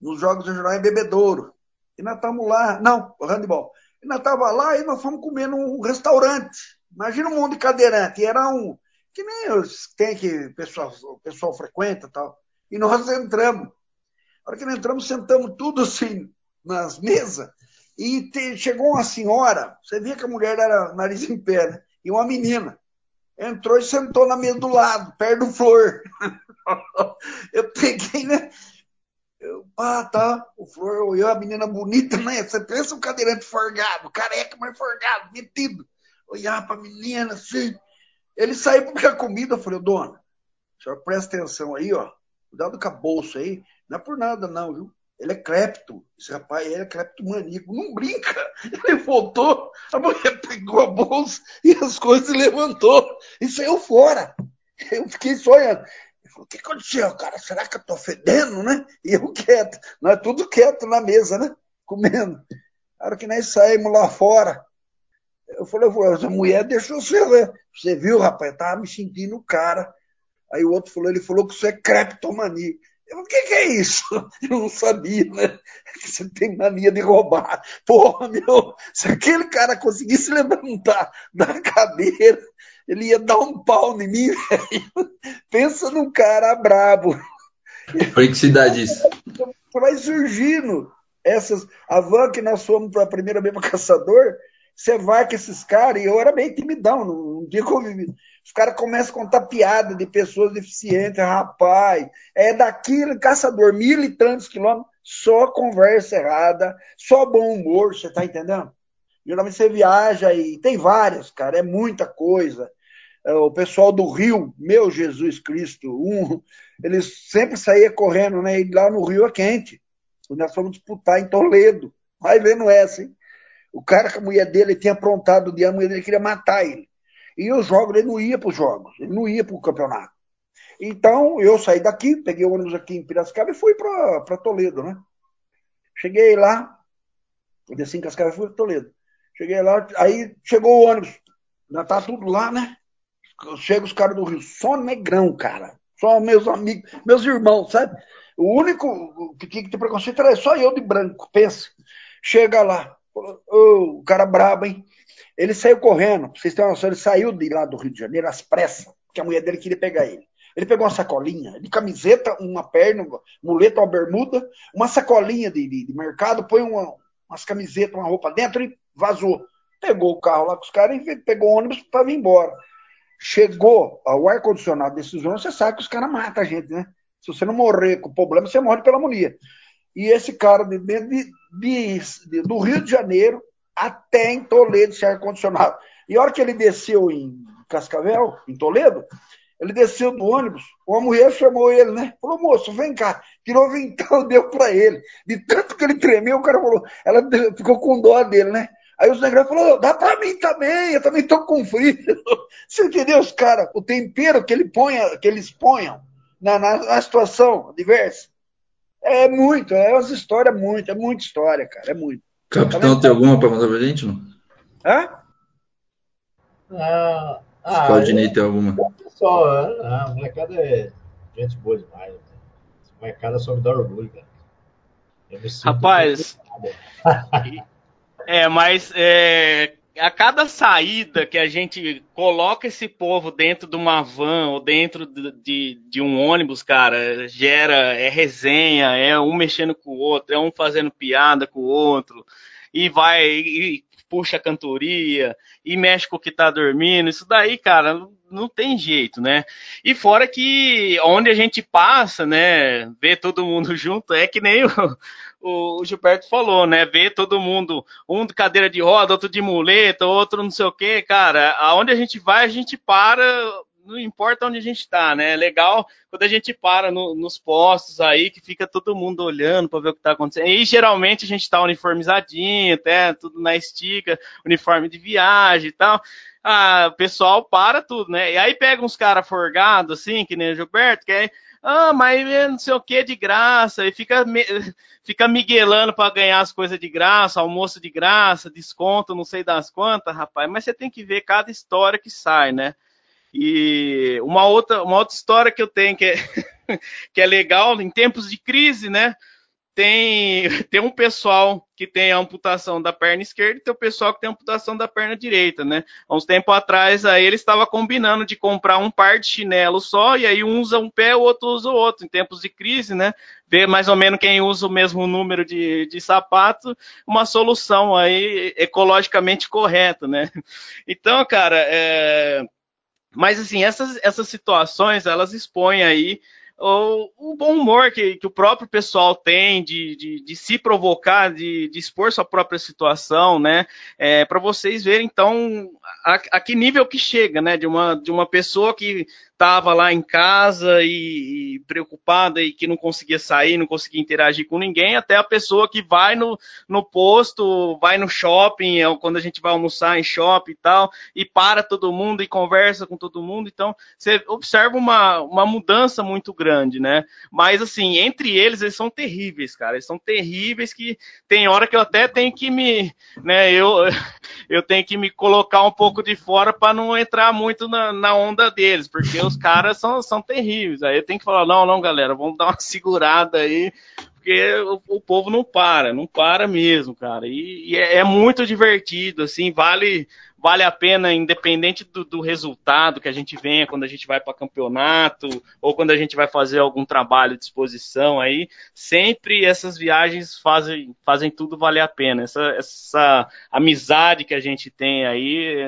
nos Jogos Regionais em Bebedouro. E nós estamos lá, não, handball. E nós estávamos lá e nós fomos comer num restaurante. Imagina um mundo de cadeirante. E era um, que nem os tem que o pessoal, o pessoal frequenta tal. E nós entramos. A hora que nós entramos, sentamos tudo assim nas mesas. E te, chegou uma senhora, você via que a mulher era nariz em pé, né? E uma menina entrou e sentou na mesa do lado, perto do Flor. (laughs) eu peguei, né? Eu, ah, tá. O Flor olhou a menina bonita, né? Você pensa um cadeirante forgado, careca, mas forgado, metido. Olhar pra menina assim. Ele saiu para a comida. Eu falei, dona, senhora presta atenção aí, ó. Cuidado com a bolsa aí. Não é por nada, não, viu? Ele é crepto. Esse rapaz ele é creptomaníaco. Não brinca. Ele voltou, a mulher pegou a bolsa e as coisas levantou e saiu fora. Eu fiquei só olhando. Ele falou, o que aconteceu, cara? Será que eu tô fedendo, né? E eu quieto. Nós tudo quieto na mesa, né? Comendo. Na hora que nós saímos lá fora, eu falei, essa mulher deixou você ver. Você viu, rapaz? Eu tava me sentindo cara. Aí o outro falou, ele falou que isso é creptomania. O que, que, é isso? (laughs) Eu não sabia, né? Você tem mania de roubar. Porra, meu, se aquele cara conseguisse levantar da cadeira, ele ia dar um pau em mim, (laughs) velho. Pensa num cara brabo. Foi que cidade isso? Vai surgindo essas. A van que nós fomos para a primeira vez para caçador, você vai com esses caras, e eu era meio timidão, não, tinha convivido. Os caras começam a contar piada de pessoas deficientes, rapaz. É daquilo, caçador, mil e tantos quilômetros, só conversa errada, só bom humor, você tá entendendo? Geralmente você viaja e tem várias, cara, é muita coisa. É, o pessoal do Rio, meu Jesus Cristo, um, eles sempre saíam correndo, né? E lá no Rio é quente. Nós fomos disputar em Toledo. Vai vendo essa, hein? O cara com a mulher dele tinha aprontado dia, a mulher dele queria matar ele. E os jogos, ele não ia para os jogos, ele não ia para o campeonato. Então, eu saí daqui, peguei o ônibus aqui em Piracicaba e fui para Toledo, né? Cheguei lá, desci em Cascava e fui para Toledo. Cheguei lá, aí chegou o ônibus, já tá tudo lá, né? Chega os caras do Rio, só negrão, cara. Só meus amigos, meus irmãos, sabe? O único que tinha que ter preconceito era só eu de branco, pensa. Chega lá, oh, o cara brabo, hein? Ele saiu correndo, vocês terem uma noção, ele saiu de lá do Rio de Janeiro às pressas, porque a mulher dele queria pegar ele. Ele pegou uma sacolinha de camiseta, uma perna, muleta, uma bermuda, uma sacolinha de, de, de mercado, põe uma, umas camisetas, uma roupa dentro e vazou. Pegou o carro lá com os caras e pegou o ônibus para vir embora. chegou ao ar-condicionado desses ônibus, você sabe que os caras matam a gente, né? Se você não morrer com problema, você morre pela amonia. E esse cara de, de, de, do Rio de Janeiro até em Toledo, esse ar-condicionado. E a hora que ele desceu em Cascavel, em Toledo, ele desceu do ônibus, uma mulher chamou ele, né? Falou, moço, vem cá. Tirou vintão, (laughs) deu para ele. De tanto que ele tremeu, o cara falou, ela (laughs) ficou com dó dele, né? Aí os negros falou, dá para mim também, eu também tô com frio. (laughs) Você entendeu, os caras? O tempero que, ele ponha, que eles ponham na, na, na situação diversa. É muito, é umas histórias muito, é muita história, cara, é muito. Capitão, tem alguma para mandar pra gente, não? Hã? Ah, ah, Claudinei tem alguma? Pessoal, ah, a molecada é gente boa demais. Né? A molecada só me dá orgulho, cara. Rapaz, (laughs) é, mas é, a cada saída que a gente coloca esse povo dentro de uma van ou dentro de, de, de, um ônibus, cara, gera, é resenha, é um mexendo com o outro, é um fazendo piada com o outro, e vai, e puxa a cantoria, e mexe com o que tá dormindo, isso daí, cara, não, tem jeito, né? E fora que onde a gente passa, né, vê todo mundo (laughs) junto, é que nem o, Gilberto falou, né? Ver todo mundo, um de cadeira de roda, outro de muleta, outro não sei o quê, cara. Aonde a gente vai, a gente para, não importa onde a gente está, né? É legal quando a gente para no, nos postos aí, que fica todo mundo olhando para ver o que está acontecendo. E geralmente a gente está uniformizadinho, até tudo na estica, uniforme de viagem e tal. Ah, o pessoal para tudo, né? E aí pega uns caras forgados, assim, que nem o Gilberto, que aí ah, mas não sei o que de graça, e fica, (laughs) fica miguelando para ganhar as coisas de graça, almoço de graça, desconto, não sei das quantas, rapaz, mas você tem que ver cada história que sai, né? E uma outra, uma outra história que eu tenho que é, (laughs) que é legal, em tempos de crise, né? Tem, (laughs) tem um pessoal que tem a amputação da perna esquerda e tem o pessoal que tem a amputação da perna direita, né? Há uns tempos atrás, aí ele estava combinando de comprar um par de chinelo só, e aí um usa um pé, o outro usa o outro. Em tempos de crise, né? Ver mais ou menos quem usa o mesmo número de, de sapato, uma solução aí ecologicamente correta, né? (laughs) Então, cara, é... mas assim, essas, essas situações, elas expõem aí o, o bom humor que, que, o próprio pessoal tem de, de, de se provocar, de, de, expor sua própria situação, né? É, para vocês verem, então, a, a, que nível que chega, né? De uma, de uma pessoa que estava lá em casa e, e, preocupada e que não conseguia sair, não conseguia interagir com ninguém, até a pessoa que vai no, no posto, vai no shopping, é quando a gente vai almoçar em shopping e tal, e para todo mundo e conversa com todo mundo. Então, você observa uma, uma mudança muito grande, né? Mas, assim, entre eles, eles são terríveis, cara. Eles são terríveis que tem hora que eu até tenho que me, né, eu, (laughs) eu tenho que me colocar um pouco de fora para não entrar muito na, na onda deles, porque os caras são, são terríveis. Aí tenho que falar, não, não, galera, vamos dar uma (laughs) segurada aí, porque o, o povo não para, não para mesmo, cara. E, e é, é, muito divertido, assim, vale vale a pena, independente do, do resultado que a gente venha quando a gente vai para campeonato ou quando a gente vai fazer algum trabalho de exposição aí, sempre essas viagens fazem, fazem tudo valer a pena. Essa, essa amizade que a gente tem aí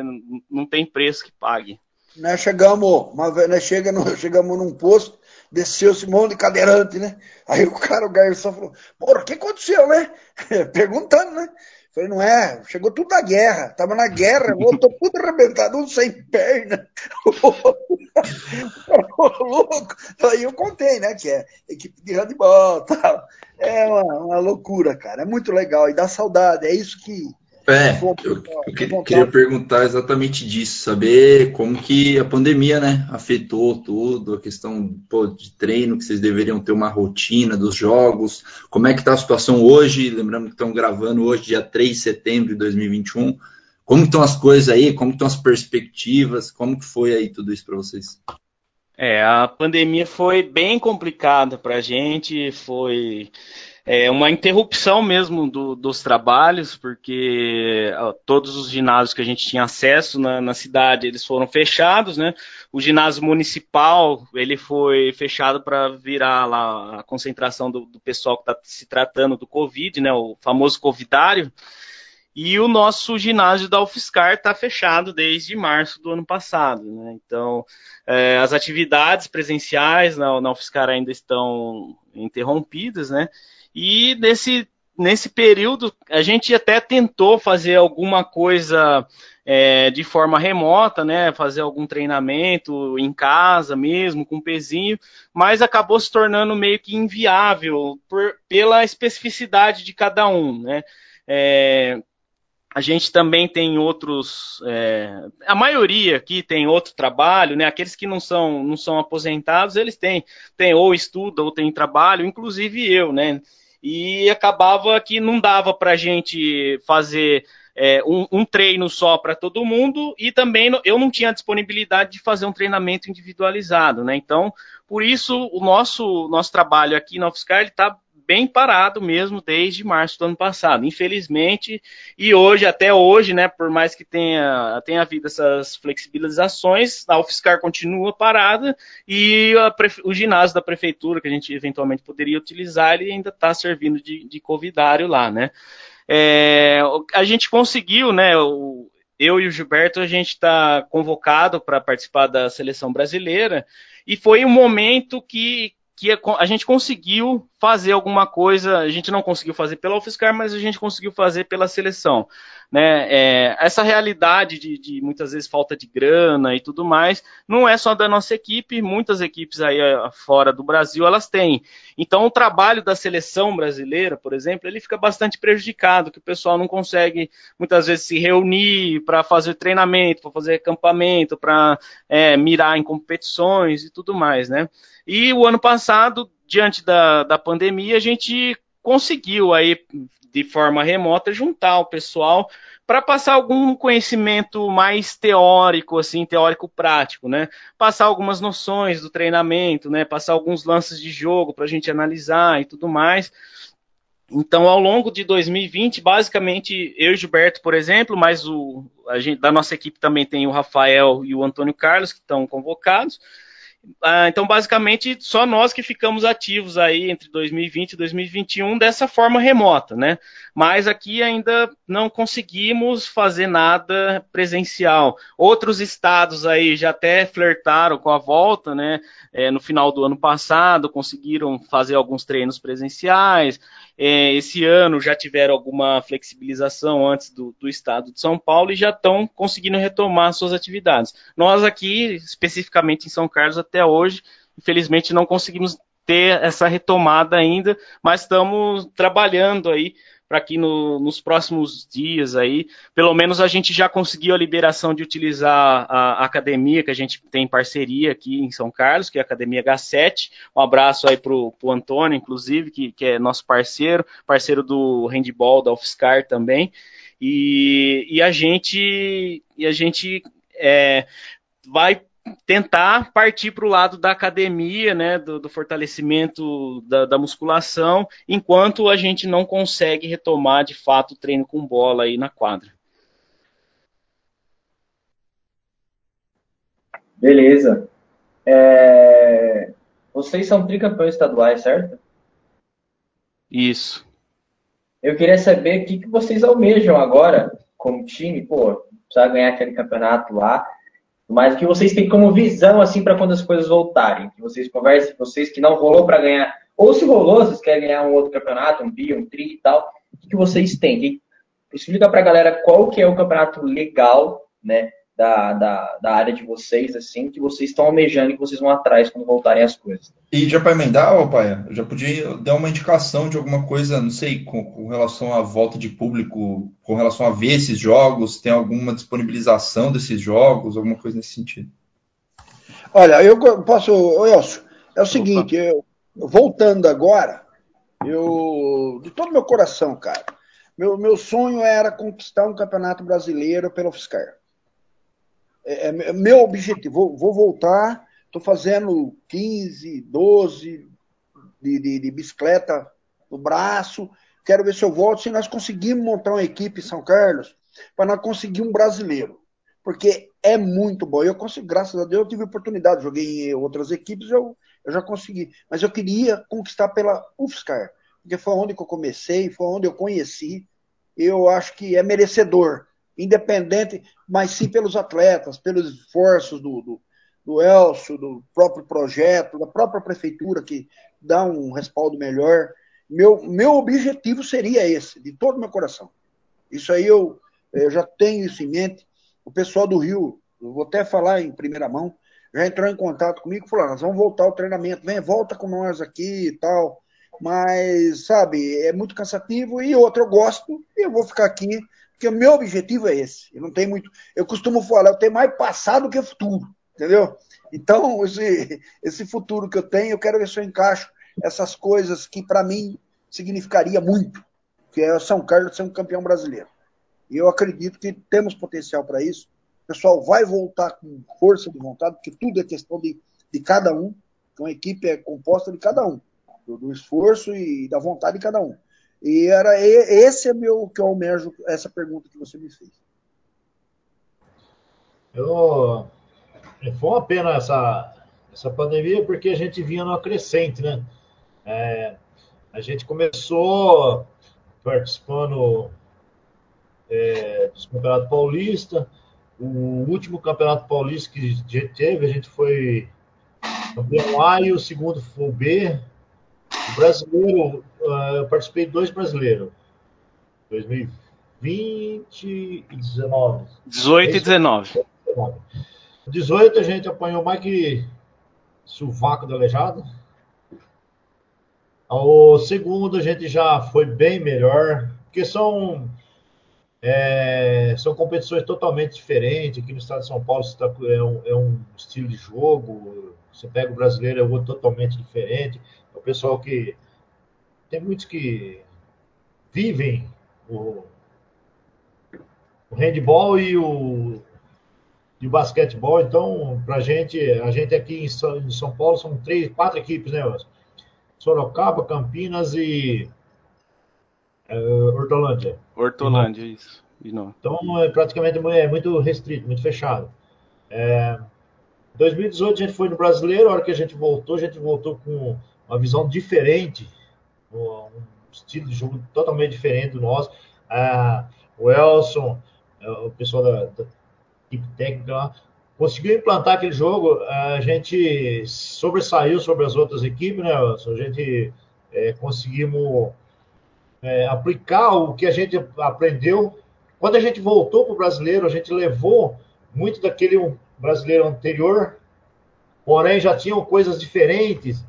não tem preço que pague. Nós chegamos, uma vez, nós chegamos, (laughs) chegamos num posto, desceu-se um monte de cadeirante, né? Aí o cara, o garçom falou, porra, o que aconteceu, né? (laughs) Perguntando, né? Falei, não é, chegou tudo da guerra, tava na guerra, voltou tudo arrebentado, um sem perna. (laughs) louco. Aí eu contei, né, que é equipe de handball tal. É uma, uma loucura, cara, é muito legal e dá saudade, é isso que, é, eu, eu queria perguntar exatamente disso, saber como que a pandemia, né, afetou tudo, a questão pô, de treino, que vocês deveriam ter uma rotina dos jogos, como é que está a situação hoje, lembrando que estão gravando hoje, dia 3 de setembro de 2021, como estão as coisas aí, como estão as perspectivas, como que foi aí tudo isso para vocês? É, a pandemia foi bem complicada para a gente, foi é uma interrupção mesmo do, dos trabalhos, porque todos os ginásios que a gente tinha acesso na, na, cidade, eles foram fechados, né? O ginásio municipal, ele foi fechado para virar lá a concentração do, do pessoal que está se tratando do Covid, né? O famoso covidário. E o nosso ginásio da UFSCar está fechado desde março do ano passado. Né? Então, é, as atividades presenciais na, na UFSCar ainda estão interrompidas, né? E nesse, nesse período, a gente até tentou fazer alguma coisa é, de forma remota, né? Fazer algum treinamento em casa mesmo, com pezinho, mas acabou se tornando meio que inviável por, pela especificidade de cada um, né? É, a gente também tem outros, é, a maioria aqui tem outro trabalho, né? Aqueles que não são, não são aposentados, eles têm, têm ou estuda ou tem trabalho, inclusive eu, né? E acabava que não dava para a gente fazer é, um, um, treino só para todo mundo e também eu não tinha disponibilidade de fazer um treinamento individualizado, né? Então, por isso o nosso nosso trabalho aqui na UFSCar está bem parado mesmo desde março do ano passado, infelizmente. E hoje, até hoje, né, por mais que tenha, tenha havido essas flexibilizações, a UFSCar continua parada e a, o ginásio da prefeitura, que a gente eventualmente poderia utilizar, ele ainda está servindo de, de covidário lá, né. É, a gente conseguiu, né, o, eu e o Gilberto, a gente está convocado para participar da seleção brasileira, e foi um momento que, que a, gente conseguiu fazer alguma coisa, a gente não conseguiu fazer pela UFSCar, mas a gente conseguiu fazer pela seleção. Né? É, essa realidade de, de, muitas vezes falta de grana e tudo mais, não é só da nossa equipe, muitas equipes aí eh, fora do Brasil elas têm. Então o trabalho da seleção brasileira, por exemplo, ele fica bastante prejudicado, que o pessoal não consegue muitas vezes se reunir para fazer treinamento, para fazer acampamento, para é, mirar em competições e tudo mais, né? E o ano passado, diante da, da pandemia, a gente conseguiu aí de forma remota juntar o pessoal para passar algum conhecimento mais teórico, assim, teórico prático, né? Passar algumas noções do treinamento, né? Passar alguns lances de jogo para a gente analisar e tudo mais. Então, ao longo de 2020, basicamente, eu e Gilberto, por exemplo, mas o, gente, da nossa equipe também tem o Rafael e o Antônio Carlos, que estão convocados. Ah, então, basicamente, só nós que ficamos ativos aí entre 2020 e 2021 dessa forma remota, né? Mas aqui ainda não conseguimos fazer nada presencial. Outros estados aí já até flertaram com a volta, né? É, no final do ano passado, conseguiram fazer alguns treinos presenciais. É, esse ano já tiveram alguma flexibilização antes do, do, estado de São Paulo e já estão conseguindo retomar suas atividades. Nós aqui, especificamente em São Carlos, até hoje, infelizmente não conseguimos ter essa retomada ainda, mas estamos trabalhando aí para que no, nos próximos dias aí, pelo menos a gente já conseguiu a liberação de utilizar a, a, academia que a gente tem parceria aqui em São Carlos, que é a Academia H7. Um abraço aí pro, pro Antônio, inclusive, que, que é nosso parceiro, parceiro do handball da UFSCar também. E, e a gente e a gente é, vai tentar partir para o lado da academia, né, do, do fortalecimento da, da, musculação, enquanto a gente não consegue retomar de fato o treino com bola aí na quadra. Beleza. É... Vocês são tricampeões estaduais, certo? Isso. Eu queria saber o que, que vocês almejam agora como time, pô, precisa ganhar aquele campeonato lá mas que vocês têm como visão assim para quando as coisas voltarem, que vocês conversem, vocês que não rolou para ganhar, ou se rolou, vocês querem ganhar um outro campeonato, um bi, um tri e tal, o que, que vocês têm? Explica para a galera qual que é o campeonato legal, né, da, da, da área de vocês, assim, que vocês estão almejando e que vocês vão atrás quando voltarem as coisas. E já para emendar, ó, pai, eu já podia dar uma indicação de alguma coisa, não sei, com, com, relação à volta de público, com relação a ver esses jogos, tem alguma disponibilização desses jogos, alguma coisa nesse sentido. Olha, eu posso, Elcio, é o seguinte, eu, voltando agora, eu, de todo meu coração, cara, meu, meu sonho era conquistar um campeonato brasileiro pelo UFSCar. É, é, meu objetivo, vou, vou voltar, estou fazendo 15, 12 de, de, de, bicicleta no braço, quero ver se eu volto, se nós conseguimos montar uma equipe em São Carlos, para nós conseguir um brasileiro, porque é muito bom, eu consigo, graças a Deus eu tive oportunidade, joguei em outras equipes, eu, eu já consegui, mas eu queria conquistar pela UFSCar, porque foi onde que eu comecei, foi onde eu conheci, eu acho que é merecedor, independente, mas sim pelos atletas, pelos esforços do, do, do Elcio, do próprio projeto, da própria prefeitura que dá um respaldo melhor. Meu, meu objetivo seria esse, de todo meu coração. Isso aí eu, eu já tenho isso em mente. O pessoal do Rio, vou até falar em primeira mão, já entrou em contato comigo e falou: nós vamos voltar ao treinamento, vem, volta com nós aqui e tal. Mas, sabe, é muito cansativo e outro eu gosto e eu vou ficar aqui, porque o meu objetivo é esse. Eu não tenho muito. Eu costumo falar, eu tenho mais passado que futuro, entendeu? Então, (laughs) esse, esse futuro que eu tenho, eu quero ver se eu encaixo essas coisas que para mim significaria muito, que é o São Carlos ser um campeão brasileiro. E eu acredito que temos potencial para isso. O pessoal vai voltar com força de vontade, porque tudo é questão de, de cada um. Então a equipe é composta de cada um, do, do esforço e da vontade de cada um. E era esse é meu que eu almejo essa pergunta que você me fez. Eu foi uma pena essa essa pandemia porque a gente vinha numa crescente, né? É, a gente começou participando é, dos Campeonato Paulista. O último Campeonato Paulista que a gente teve, a gente foi campeão A e o segundo foi o B. O brasileiro, eu participei de dois brasileiros. 2020 e 19. 18 e 19. 18 a gente apanhou mais que sovaco da aleijado. O segundo a gente já foi bem melhor, porque são é, são competições totalmente diferentes. Aqui no estado de São Paulo tá, é, um, é, um, estilo de jogo. Você pega o brasileiro, é outro totalmente diferente. É o pessoal que. Tem muitos que vivem o, o handball e o, e o basquetebol. Então, para a gente, a gente aqui em São, em São Paulo são três, quatro equipes, né? Sorocaba, Campinas e Uh, Hortolândia. Hortolândia, isso. Então, é, praticamente é muito restrito, muito fechado. É, 2018 a gente foi no Brasileiro, a hora que a gente voltou, a gente voltou com uma visão diferente, um estilo de jogo totalmente diferente do nosso. Ah, o Elson, é, o pessoal da, da equipe técnica lá, conseguiu implantar aquele jogo, a gente sobressaiu sobre as outras equipes, né, Elson? A gente é, conseguimos é, aplicar o que a gente aprendeu. Quando a gente voltou para o brasileiro, a gente levou muito daquele brasileiro anterior, porém já tinham coisas diferentes.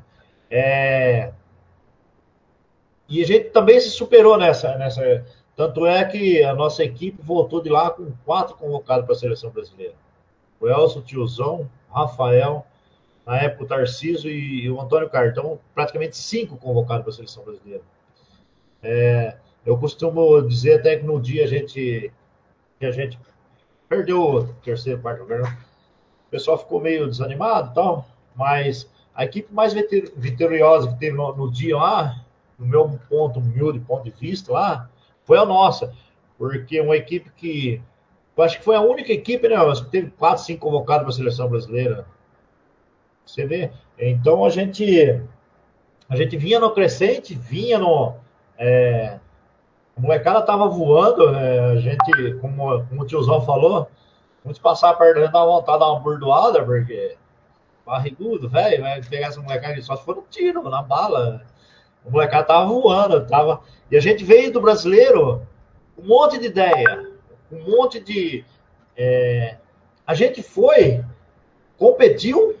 É... E a gente também se superou nessa, nessa. Tanto é que a nossa equipe voltou de lá com quatro convocados para a seleção brasileira: o Elson, Tiozão, Rafael, na época o Tarciso e o Antônio Cartão, praticamente cinco convocados para a seleção brasileira. É, eu costumo dizer até que no dia a gente que a gente perdeu o terceiro quarto lugar, o pessoal ficou meio desanimado, tal, mas a equipe mais vitoriosa que teve no, no, dia lá, no meu ponto humilde ponto de vista lá, foi a nossa, porque uma equipe que eu acho que foi a única equipe, né, teve quatro, cinco convocados para a seleção brasileira. Você vê? Então a gente a gente vinha no crescente, vinha no é, a molecada tava voando, é, a gente, como, como o tiozão falou, muitos passaram perto da vontade de dar uma bordoada, porque barrigudo, velho, vai pegar essa molecada só se for um tiro, na bala. O molecada tava voando, tava. E a gente veio do brasileiro um monte de ideia, um monte de. É... A gente foi, competiu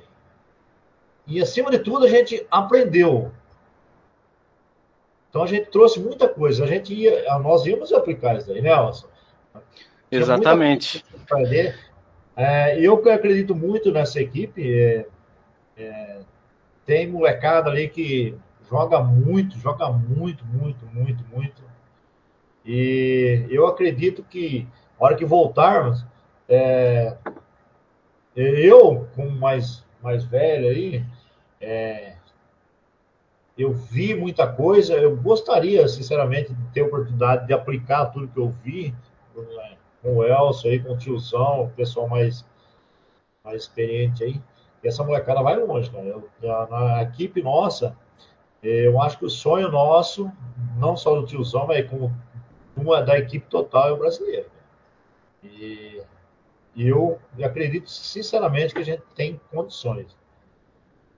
e, acima de tudo, a gente aprendeu. Então a gente trouxe muita coisa. A gente ia, nós íamos aplicar isso aí, né, Nelson? Exatamente. É, eu acredito muito nessa equipe. É, é, tem molecada ali que joga muito, joga muito, muito, muito, muito. E eu acredito que, na hora que voltarmos, é, eu, como mais, mais velho aí, é, eu vi muita coisa, eu gostaria, sinceramente, de ter a oportunidade de aplicar tudo que eu vi com o Elcio aí, com o tiozão, o pessoal mais, mais experiente aí. E essa molecada vai longe, cara. Eu, na equipe nossa, eu acho que o sonho nosso, não só do tiozão, mas como uma da equipe total é o brasileiro. E, e eu acredito sinceramente que a gente tem condições.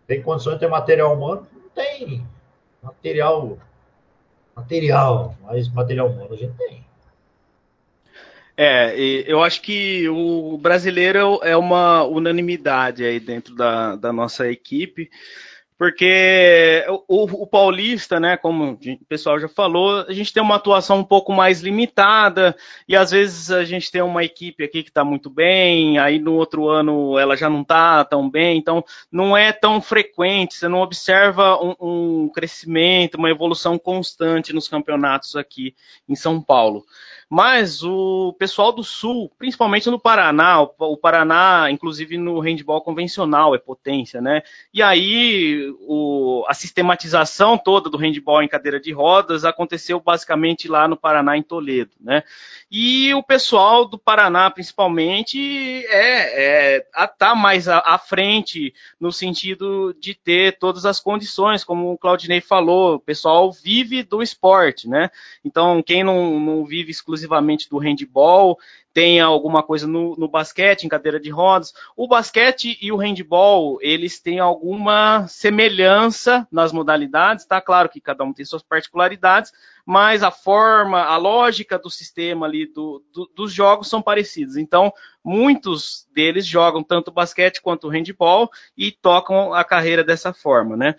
Tem condições de ter material humano? Não tem. Material. Material, mas material humano a gente tem. É, eu acho que o brasileiro é uma unanimidade aí dentro da, da nossa equipe. Porque o, o, paulista, né, como o pessoal já falou, a gente tem uma atuação um pouco mais limitada e às vezes a gente tem uma equipe aqui que está muito bem, aí no outro ano ela já não está tão bem, então não é tão frequente, você não observa um, um crescimento, uma evolução constante nos campeonatos aqui em São Paulo. Mas o pessoal do Sul, principalmente no Paraná, o Paraná, inclusive no handball convencional, é potência, né? E aí o, a sistematização toda do handball em cadeira de rodas aconteceu basicamente lá no Paraná, em Toledo, né? E o pessoal do Paraná, principalmente, é, é tá mais à, à, frente no sentido de ter todas as condições, como o Claudinei falou, o pessoal vive do esporte, né? Então, quem não, não vive exclusivamente do handball, tem alguma coisa no, no, basquete, em cadeira de rodas. O basquete e o handball, eles têm alguma semelhança nas modalidades, tá? Claro que cada um tem suas particularidades, mas a forma, a lógica do sistema ali do, do, dos jogos são parecidos. Então, muitos deles jogam tanto basquete quanto handball e tocam a carreira dessa forma, né?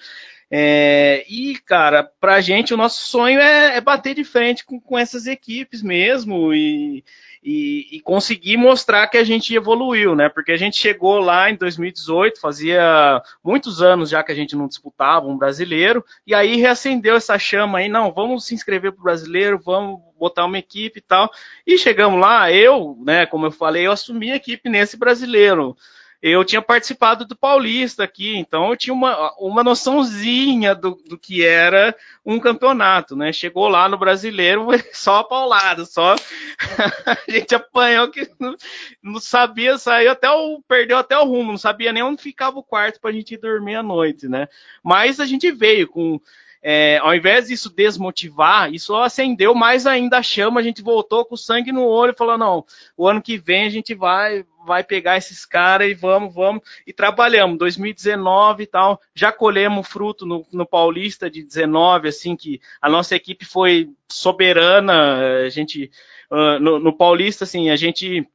É, e, cara, pra gente o nosso sonho é, é bater de frente com, com essas equipes mesmo e, e, e, conseguir mostrar que a gente evoluiu, né? Porque a gente chegou lá em 2018, fazia muitos anos já que a gente não disputava um brasileiro, e aí reacendeu essa chama aí, não, vamos se inscrever pro brasileiro, vamos botar uma equipe e tal. E chegamos lá, eu, né, como eu falei, eu assumi a equipe nesse brasileiro eu tinha participado do Paulista aqui, então eu tinha uma, uma noçãozinha do, do que era um campeonato, né? Chegou lá no brasileiro, (laughs) só paulado, só (laughs) a gente apanhou que não, não, sabia, saiu até o. perdeu até o rumo, não sabia nem onde ficava o quarto para a gente dormir à noite, né? Mas a gente veio com é, ao invés disso desmotivar, isso acendeu mais ainda a chama, a gente voltou com sangue no olho falou, não, o ano que vem a gente vai vai pegar esses caras e vamos, vamos, e trabalhamos, 2019 e tal, já colhemos fruto no, no Paulista de 19, assim, que a nossa equipe foi soberana, a gente, uh, no, no Paulista, assim, a gente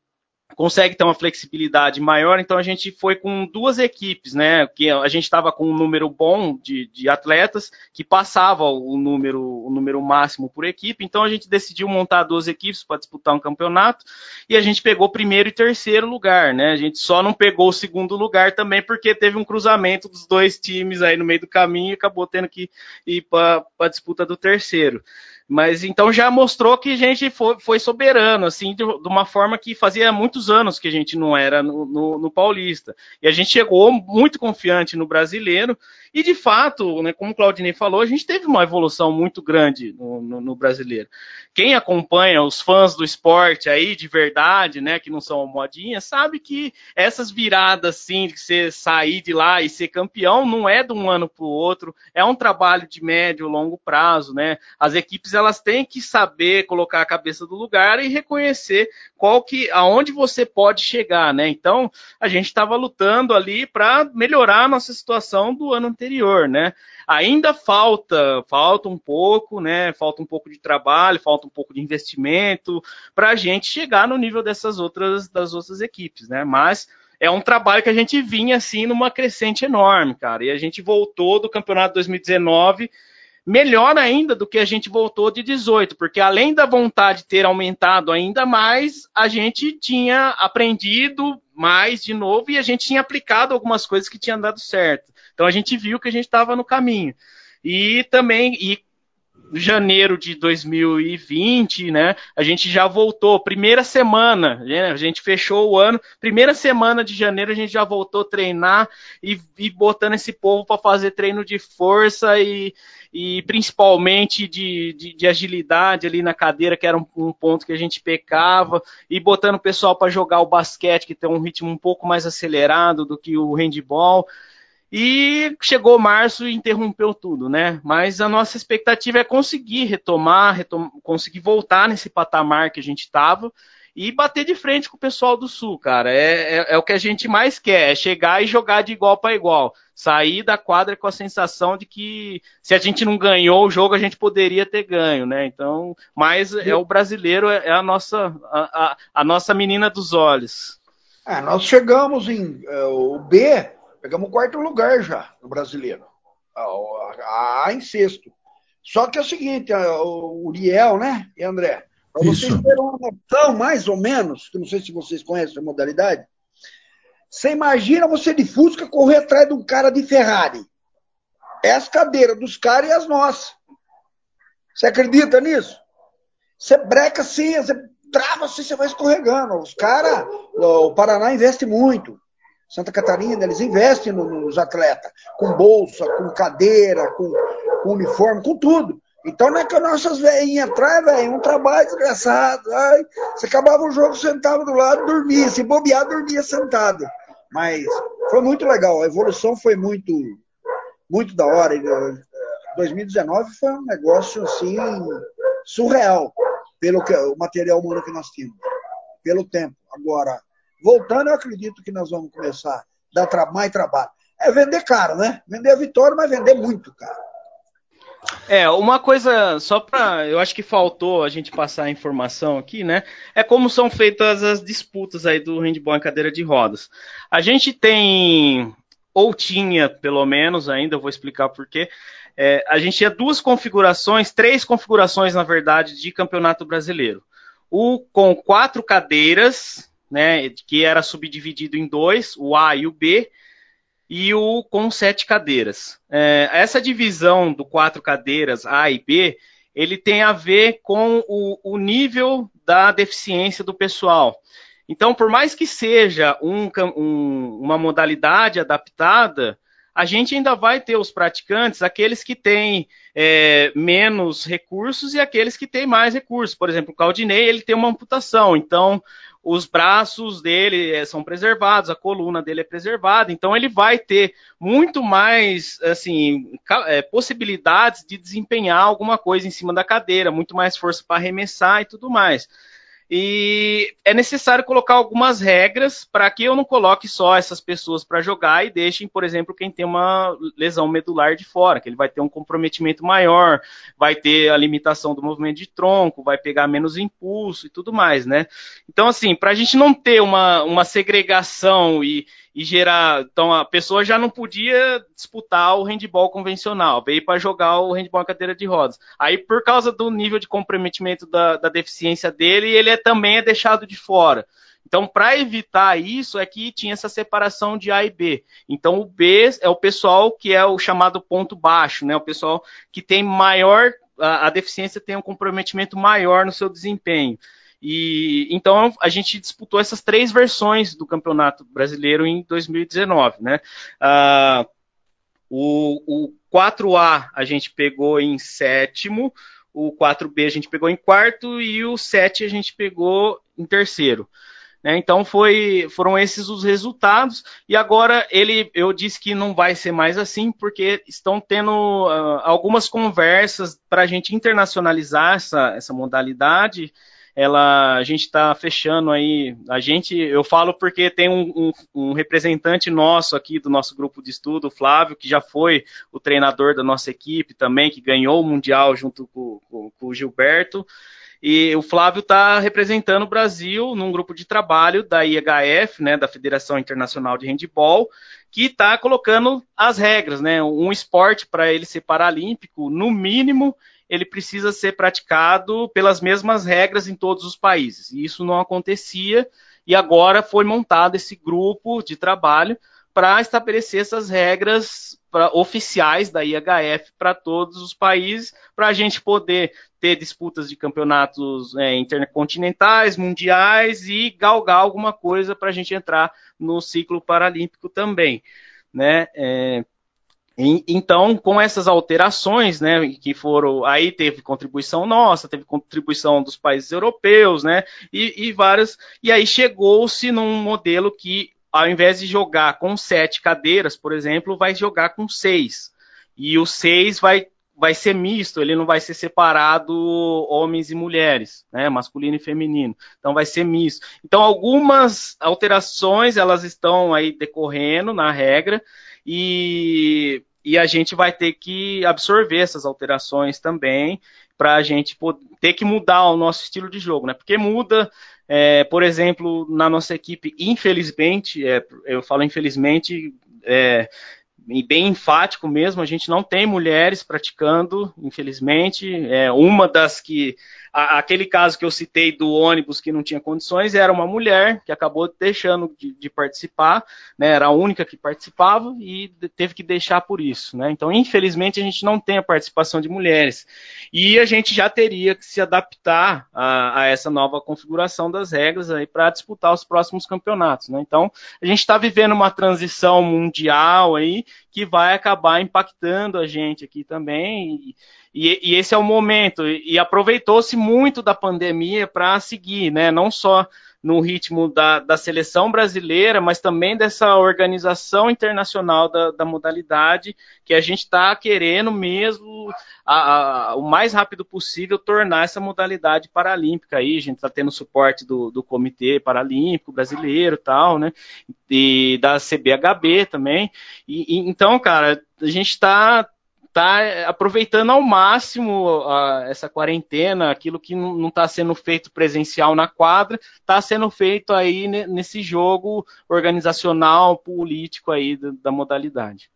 consegue ter uma flexibilidade maior, então a gente foi com duas equipes, né? Que a gente estava com um número bom de, de, atletas que passava o número, o número máximo por equipe, então a gente decidiu montar duas equipes para disputar um campeonato e a gente pegou primeiro e terceiro lugar, né? A gente só não pegou o segundo lugar também porque teve um cruzamento dos dois times aí no meio do caminho e acabou tendo que ir para a disputa do terceiro. Mas então já mostrou que a gente foi, foi soberano, assim, de, de, uma forma que fazia muitos anos que a gente não era no, no, no, Paulista. E a gente chegou muito confiante no brasileiro, e de fato, né, como o Claudinei falou, a gente teve uma evolução muito grande no, no, brasileiro. Quem acompanha os fãs do esporte aí de verdade, né, que não são modinhas, sabe que essas viradas assim, de você sair de lá e ser campeão, não é de um ano para o outro, é um trabalho de médio, longo prazo, né? As equipes elas têm que saber colocar a cabeça do lugar e reconhecer qual que, aonde você pode chegar, né? Então, a gente estava lutando ali para melhorar a nossa situação do ano anterior, né? Ainda falta, falta um pouco, né? Falta um pouco de trabalho, falta um pouco de investimento para a gente chegar no nível dessas outras das outras equipes, né? Mas é um trabalho que a gente vinha assim numa crescente enorme, cara. E a gente voltou do campeonato 2019 melhor ainda do que a gente voltou de 18, porque além da vontade ter aumentado ainda mais, a gente tinha aprendido mais de novo e a gente tinha aplicado algumas coisas que tinham dado certo. Então a gente viu que a gente estava no caminho. E também, e janeiro de 2020, né? A gente já voltou, primeira semana, né, a gente fechou o ano, primeira semana de janeiro a gente já voltou a treinar e, e botando esse povo para fazer treino de força e, e principalmente de, de, de, agilidade ali na cadeira, que era um, um, ponto que a gente pecava, e botando o pessoal para jogar o basquete, que tem um ritmo um pouco mais acelerado do que o handball. E chegou março e interrompeu tudo, né? Mas a nossa expectativa é conseguir retomar, retom conseguir voltar nesse patamar que a gente estava e bater de frente com o pessoal do Sul, cara. É, é, é, o que a gente mais quer, é chegar e jogar de igual para igual. Sair da quadra com a sensação de que se a gente não ganhou o jogo, a gente poderia ter ganho, né? Então, mas é o brasileiro, é, é a nossa, a, a, a nossa menina dos olhos. É, nós chegamos em uh, o B, pegamos o quarto lugar já no brasileiro. A, a, em sexto. Só que é o seguinte, o Uriel, né, e André? Para vocês terem uma noção, mais ou menos, que não sei se vocês conhecem a modalidade, você imagina você de Fusca correr atrás de um cara de Ferrari. É as cadeiras dos caras e as nossas. Você acredita nisso? Você breca assim, você trava assim, você vai escorregando. Os caras, o Paraná investe muito. Santa Catarina, eles investem nos atletas, com bolsa, com cadeira, com, com uniforme, com tudo. Então não é que as nossas veinhas atrás, velho, um trabalho desgraçado. Ai, você acabava o jogo, sentava do lado, dormia. Se bobear, dormia sentado. Mas foi muito legal. A evolução foi muito, muito da hora. 2019 foi um negócio assim surreal pelo que, o material humano que nós tínhamos, pelo tempo. Agora, voltando, eu acredito que nós vamos começar a dar mais trabalho. É vender caro, né? Vender a vitória, mas vender muito caro. É, uma coisa, só para. Eu acho que faltou a gente passar a informação aqui, né? É como são feitas as disputas aí do handball em cadeira de rodas. A gente tem, ou tinha, pelo menos ainda, eu vou explicar por quê. É, a gente tinha duas configurações, três configurações, na verdade, de campeonato brasileiro. O com quatro cadeiras, né? Que era subdividido em dois, o A e o B e o com sete cadeiras. É, essa divisão do quatro cadeiras A e B, ele tem a ver com o, o nível da deficiência do pessoal. Então, por mais que seja um, um, uma modalidade adaptada, a gente ainda vai ter os praticantes, aqueles que têm é, menos recursos e aqueles que têm mais recursos. Por exemplo, o Caldinei, ele tem uma amputação, então os braços dele eh, são preservados, a coluna dele é preservada, então ele vai ter muito mais assim é, possibilidades de desempenhar alguma coisa em cima da cadeira, muito mais força para arremessar e tudo mais. E é necessário colocar algumas regras para que eu não coloque só essas pessoas para jogar e deixem, por exemplo, quem tem uma lesão medular de fora, que ele vai ter um comprometimento maior, vai ter a limitação do movimento de tronco, vai pegar menos impulso e tudo mais, né? Então, assim, para a gente não ter uma, uma segregação e, e gerar. Então a pessoa já não podia disputar o handball convencional, veio para jogar o handball em cadeira de rodas. Aí, por causa do nível de comprometimento da, da deficiência dele, ele é, também é deixado de fora. Então, para evitar isso, é que tinha essa separação de A e B. Então, o B é o pessoal que é o chamado ponto baixo, né? O pessoal que tem maior, a, a deficiência tem um comprometimento maior no seu desempenho. E então a gente disputou essas três versões do Campeonato Brasileiro em 2019, né? Uh, o, o 4A a gente pegou em sétimo, o 4B a gente pegou em quarto e o 7 a gente pegou em terceiro. Né? Então foi, foram esses os resultados. E agora ele, eu disse que não vai ser mais assim, porque estão tendo uh, algumas conversas para a gente internacionalizar essa, essa modalidade ela a gente está fechando aí. A gente, eu falo porque tem um, um, um, representante nosso aqui do nosso grupo de estudo, o Flávio, que já foi o treinador da nossa equipe também, que ganhou o Mundial junto com, com, o Gilberto. E o Flávio está representando o Brasil num grupo de trabalho da IHF, né, da Federação Internacional de Handball, que está colocando as regras, né? Um esporte para ele ser paralímpico, no mínimo, ele precisa ser praticado pelas mesmas regras em todos os países. E isso não acontecia, e agora foi montado esse grupo de trabalho para estabelecer essas regras pra, oficiais da IHF para todos os países, para a gente poder ter disputas de campeonatos é, intercontinentais, mundiais e galgar alguma coisa para a gente entrar no ciclo paralímpico também. Né? É, então, com essas alterações, né, que foram, aí teve contribuição nossa, teve contribuição dos países europeus, né, e, e várias, e aí chegou-se num modelo que ao invés de jogar com sete cadeiras, por exemplo, vai jogar com seis. E o seis vai vai ser misto, ele não vai ser separado homens e mulheres, né, masculino e feminino. Então vai ser misto. Então algumas alterações elas estão aí decorrendo na regra e, e a gente vai ter que absorver essas alterações também para a gente ter que mudar o nosso estilo de jogo, né? Porque muda, é, por exemplo, na nossa equipe, infelizmente, é, eu falo infelizmente, é, e bem enfático mesmo, a gente não tem mulheres praticando, infelizmente. É, uma das que. Aquele caso que eu citei do ônibus que não tinha condições era uma mulher que acabou deixando de, de participar, né, era a única que participava e teve que deixar por isso. Né? Então, infelizmente, a gente não tem a participação de mulheres. E a gente já teria que se adaptar a, a essa nova configuração das regras para disputar os próximos campeonatos. Né? Então, a gente está vivendo uma transição mundial aí que vai acabar impactando a gente aqui também. E, e esse é o momento. E aproveitou-se muito da pandemia para seguir, né? Não só no ritmo da, da, seleção brasileira, mas também dessa organização internacional da, da modalidade, que a gente está querendo mesmo, a, a, o mais rápido possível, tornar essa modalidade paralímpica aí. A gente está tendo suporte do, do Comitê Paralímpico Brasileiro tal, né? E da CBHB também. E, e então, cara, a gente está está aproveitando ao máximo uh, essa quarentena, aquilo que não está sendo feito presencial na quadra, está sendo feito aí nesse jogo organizacional, político aí da, da modalidade.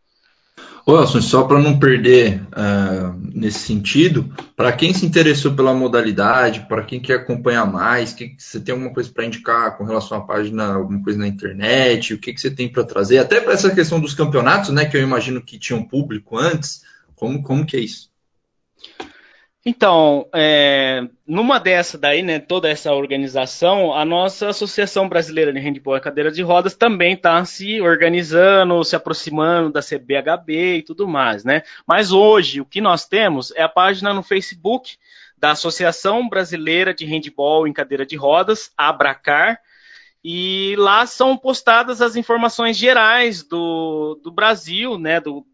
Wilson, só para não perder uh, nesse sentido, para quem se interessou pela modalidade, para quem quer acompanhar mais, que você tem alguma coisa para indicar com relação à página, alguma coisa na internet, o que, que você tem para trazer, até para essa questão dos campeonatos, né, que eu imagino que tinham público antes, como, como que é isso? Então, é, numa dessa daí, né, toda essa organização, a nossa Associação Brasileira de Handball e Cadeira de Rodas também está se organizando, se aproximando da CBHB e tudo mais, né? Mas hoje, o que nós temos é a página no Facebook da Associação Brasileira de Handball em Cadeira de Rodas, Abracar, e lá são postadas as informações gerais do, do Brasil, né, do,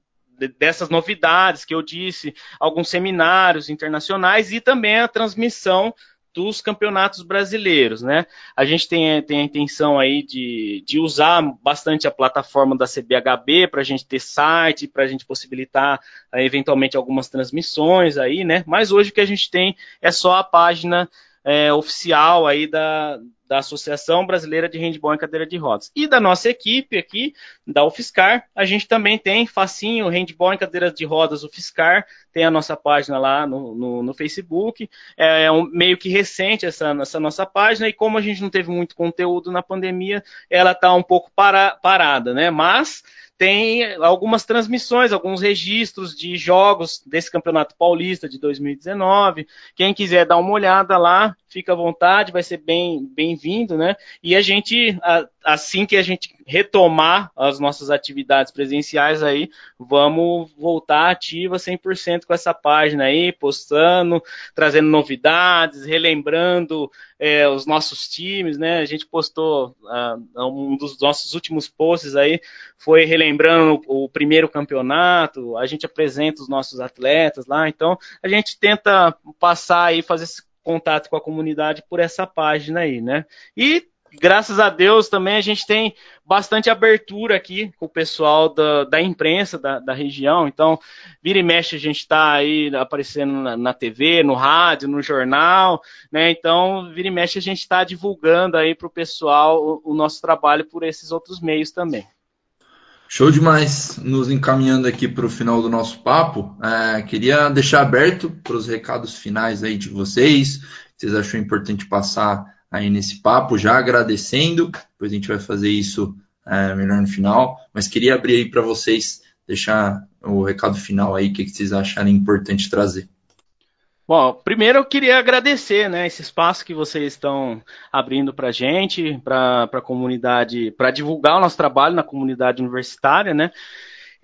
dessas novidades que eu disse, alguns seminários internacionais e também a transmissão dos campeonatos brasileiros, né? A gente tem, tem a intenção aí de, de usar bastante a plataforma da CBHB para a gente ter site, para a gente possibilitar eventualmente algumas transmissões aí, né? Mas hoje o que a gente tem é só a página é, oficial aí da, da Associação Brasileira de Handball em Cadeira de Rodas. E da nossa equipe aqui, da UFSCar, a gente também tem facinho Handball em Cadeira de Rodas UFSCar, tem a nossa página lá no, no, no Facebook, é, é um, meio que recente essa, essa, nossa página, e como a gente não teve muito conteúdo na pandemia, ela está um pouco para, parada, né? Mas tem algumas transmissões, alguns registros de jogos desse Campeonato Paulista de 2019. Quem quiser dar uma olhada lá, fica à vontade, vai ser bem bem-vindo, né? E a gente, assim que a gente retomar as nossas atividades presenciais aí, vamos voltar ativa 100% com essa página aí, postando, trazendo novidades, relembrando é, os nossos times, né? A gente postou uh, um dos nossos últimos posts aí, foi relembrando o, o primeiro campeonato, a gente apresenta os nossos atletas lá, então a gente tenta passar aí, fazer esse contato com a comunidade por essa página aí, né? E graças a Deus também a gente tem bastante abertura aqui com o pessoal da, da imprensa da, da, região. Então, vira e mexe, a gente está aí aparecendo na, na, TV, no rádio, no jornal, né? Então, vira e mexe, a gente está divulgando aí para o pessoal o, nosso trabalho por esses outros meios também. Show demais. Nos encaminhando aqui para o final do nosso papo, é, queria deixar aberto para os recados finais aí de vocês. Vocês acham importante passar aí nesse papo, já agradecendo. Depois a gente vai fazer isso é, melhor no final. Mas queria abrir aí para vocês, deixar o recado final aí, o que, que vocês acharem importante trazer. Bom, primeiro eu queria agradecer né, esse espaço que vocês estão abrindo para a gente, para a comunidade, para divulgar o nosso trabalho na comunidade universitária, né?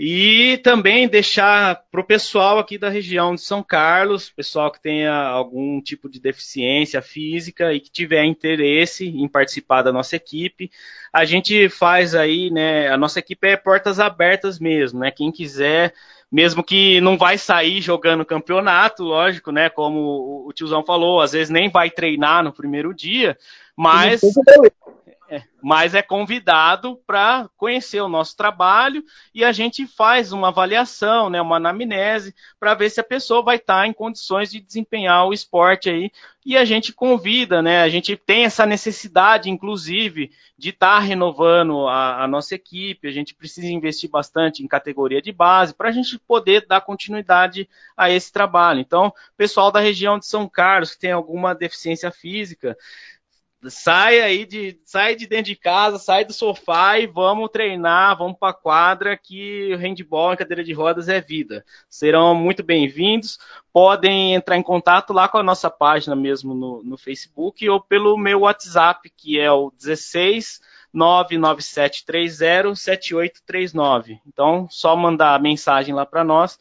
E também deixar para o pessoal aqui da região de São Carlos, pessoal que tenha algum tipo de deficiência física e que tiver interesse em participar da nossa equipe, a gente faz aí, né? A nossa equipe é portas abertas mesmo, né? Quem quiser, mesmo que não vai sair jogando campeonato, lógico, né? Como o tiozão falou, às vezes nem vai treinar no primeiro dia, mas é, mas é convidado para conhecer o nosso trabalho e a gente faz uma avaliação, né, uma anamnese, para ver se a pessoa vai estar tá em condições de desempenhar o esporte aí. E a gente convida, né, a gente tem essa necessidade, inclusive, de estar tá renovando a, a, nossa equipe, a gente precisa investir bastante em categoria de base para a gente poder dar continuidade a esse trabalho. Então, pessoal da região de São Carlos que tem alguma deficiência física, sai aí de sai de dentro de casa, sai do sofá e vamos treinar, vamos para a quadra que handball em cadeira de rodas é vida. Serão muito bem-vindos. Podem entrar em contato lá com a nossa página mesmo no, no Facebook ou pelo meu WhatsApp, que é o 16 997307839. Então, só mandar mensagem lá para nós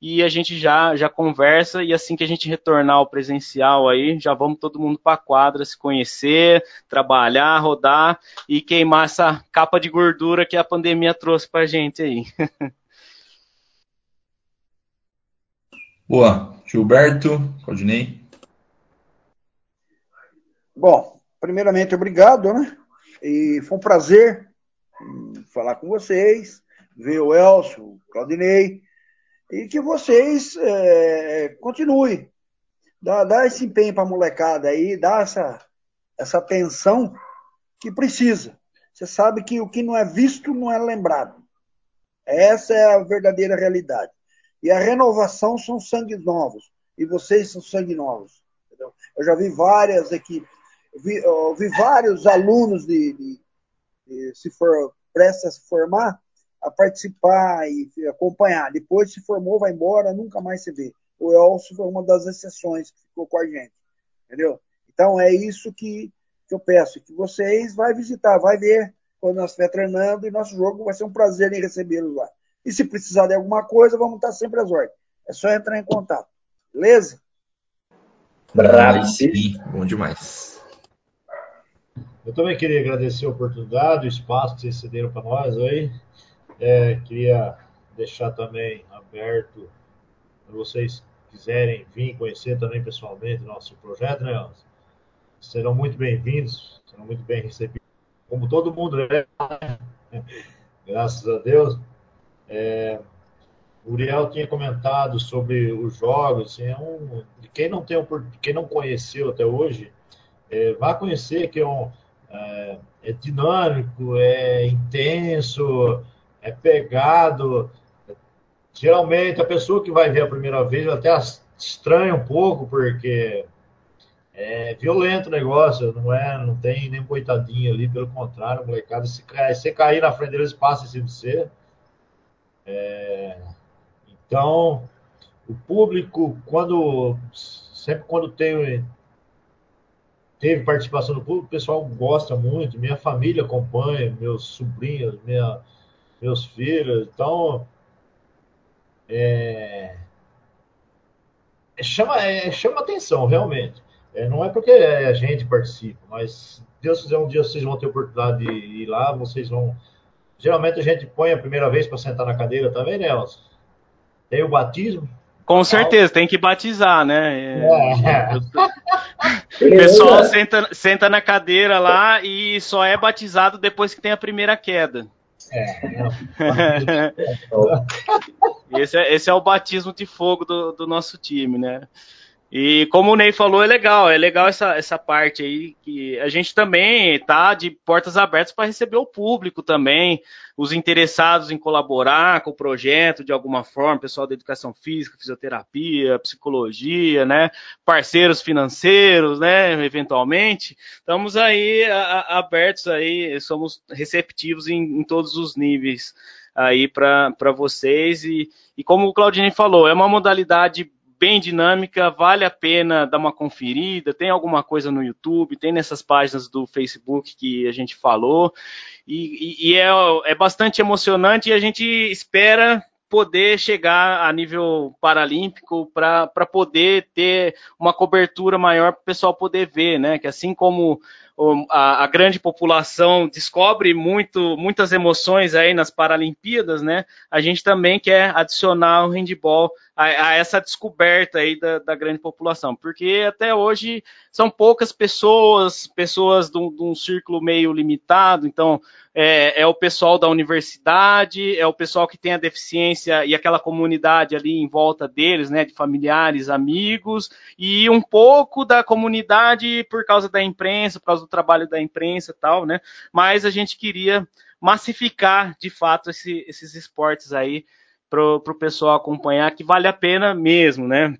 e a gente já, já conversa e assim que a gente retornar ao presencial aí, já vamos todo mundo para a quadra se conhecer, trabalhar, rodar e queimar essa capa de gordura que a pandemia trouxe para a gente aí. (laughs) Boa. Gilberto, Claudinei. Bom, primeiramente, obrigado, né? E foi um prazer hum, falar com vocês, ver o Elcio, o Claudinei, e que vocês é, continuem. Dá, dá esse empenho para a molecada aí, dá essa, essa atenção que precisa. Você sabe que o que não é visto não é lembrado. Essa é a verdadeira realidade. E a renovação são sangues novos. E vocês são sangue novos. Entendeu? Eu já vi várias equipes. Eu vi, eu vi vários alunos de, de, de se for prestes a se formar a participar e acompanhar. Depois se formou, vai embora, nunca mais se vê. O Elcio foi uma das exceções que ficou com a gente. Entendeu? Então é isso que, que eu peço, que vocês vai visitar, vai ver quando nós estiver treinando e nosso jogo vai ser um prazer em recebê-los lá. E se precisar de alguma coisa, vamos estar sempre às ordens. É só entrar em contato. Beleza? Bravo. Sim, bom demais. Eu também queria agradecer a oportunidade, o espaço que vocês cederam para nós aí. É, queria deixar também aberto para vocês quiserem vir conhecer também pessoalmente nosso projeto, né? Serão muito bem-vindos, serão muito bem recebidos, como todo mundo, né? (laughs) Graças a Deus. É, o Uriel tinha comentado sobre os jogos, assim, é um, quem não tem quem não conheceu até hoje, é, vá conhecer que é, um, é, é dinâmico, é intenso, é pegado. Geralmente, a pessoa que vai ver a primeira vez até estranha um pouco, porque é violento o negócio, não é, não tem nem coitadinho ali, pelo contrário, molecada, se, cair na frente deles, passa em cima de você. É, então, o público, quando sempre quando tem teve participação do público, o pessoal gosta muito, minha família acompanha, meus sobrinhos, minha meus filhos. Então, é, é, chama, é, chama atenção, realmente. É, não é porque a gente participa, mas se Deus quiser um dia vocês vão ter oportunidade de ir lá, vocês vão. Geralmente a gente põe a primeira vez para sentar na cadeira também, né, Elson? Tem o batismo. Com certeza, tem que batizar, né? É. (laughs) O pessoal senta, senta na cadeira lá e só é batizado depois que tem a primeira queda. É, (laughs) esse, é, esse é o batismo de fogo do, do nosso time, né? E como o Ney falou, é legal, é legal essa, essa parte aí, que a gente também tá de portas abertas para receber o público também, os interessados em colaborar com o projeto de alguma forma, pessoal da educação física, fisioterapia, psicologia, né, parceiros financeiros, né, eventualmente, estamos aí a, a, abertos aí, somos receptivos em, em todos os níveis aí para vocês. E, e como o Claudinei falou, é uma modalidade bem dinâmica, vale a pena dar uma conferida. Tem alguma coisa no YouTube, tem nessas páginas do Facebook que a gente falou. E, e, e é, é, bastante emocionante e a gente espera poder chegar a nível paralímpico para poder ter uma cobertura maior para o pessoal poder ver, né? Que assim como a, a, grande população descobre muito, muitas emoções aí nas Paralimpíadas, né? A gente também quer adicionar o handball a, a essa descoberta aí da, da, grande população, porque até hoje são poucas pessoas, pessoas de um, de um círculo meio limitado, então é, é, o pessoal da universidade, é o pessoal que tem a deficiência e aquela comunidade ali em volta deles, né, de familiares, amigos, e um pouco da comunidade por causa da imprensa, por causa do trabalho da imprensa e tal, né, mas a gente queria massificar de fato esse, esses esportes aí para o pessoal acompanhar, que vale a pena mesmo, né?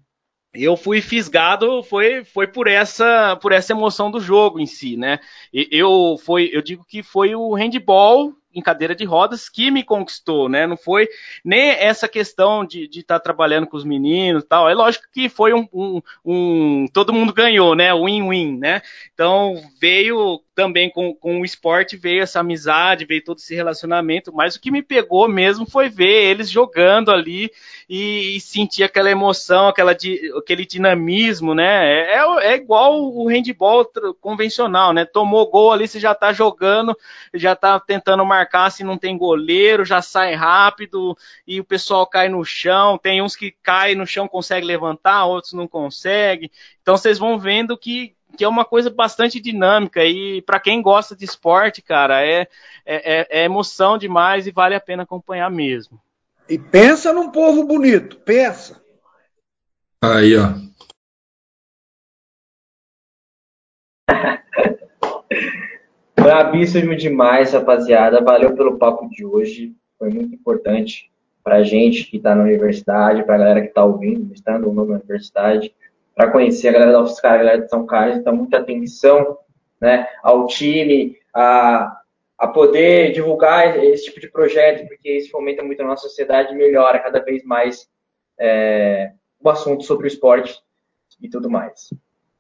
Eu fui fisgado, foi, foi por essa por essa emoção do jogo em si, né? Eu foi, eu digo que foi o handball em cadeira de rodas que me conquistou, né? Não foi nem essa questão de estar tá trabalhando com os meninos tal. É lógico que foi um, um, um todo mundo ganhou, né? Win-win, né? Então veio também com, com o esporte veio essa amizade, veio todo esse relacionamento, mas o que me pegou mesmo foi ver eles jogando ali e, e sentir aquela emoção, aquela, aquele dinamismo, né? É, é, é igual o handball convencional, né? Tomou gol ali, você já tá jogando, já tá tentando marcar se não tem goleiro, já sai rápido e o pessoal cai no chão. Tem uns que caem no chão, consegue levantar, outros não conseguem. Então vocês vão vendo que que é uma coisa bastante dinâmica e para quem gosta de esporte, cara, é, é, é, é, emoção demais e vale a pena acompanhar mesmo. E pensa num povo bonito, pensa. Aí, ó. (laughs) Brabíssimo demais, rapaziada. Valeu pelo papo de hoje. Foi muito importante para gente que está na universidade, para a galera que está ouvindo, estando ou não na universidade para conhecer a galera da UFSCar, a galera de São Carlos, então muita atenção né, ao time, a, a poder divulgar esse tipo de projeto, porque isso fomenta muito a nossa sociedade e melhora cada vez mais é, o assunto sobre o esporte e tudo mais.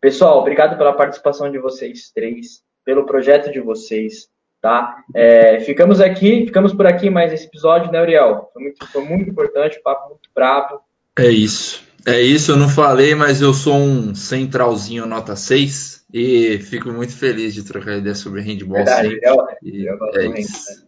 Pessoal, obrigado pela participação de vocês três, pelo projeto de vocês, tá? É, ficamos aqui, ficamos por aqui mais esse episódio, né, Uriel? Foi muito, foi muito importante, papo muito bravo. É isso. É isso, eu não falei, mas eu sou um centralzinho nota 6 e fico muito feliz de trocar ideia sobre handball. Verdade, eu, eu é isso. Né?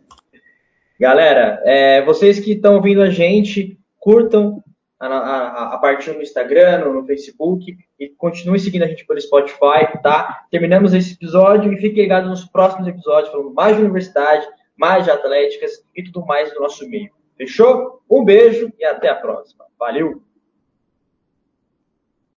Galera, é, vocês que estão ouvindo a gente, curtam a, a, a partir no Instagram, no, no Facebook e continuem seguindo a gente pelo Spotify, tá? Terminamos esse episódio e fiquem ligados nos próximos episódios falando mais de universidade, mais de atléticas e tudo mais do nosso meio. Fechou? Um beijo e até a próxima. Valeu!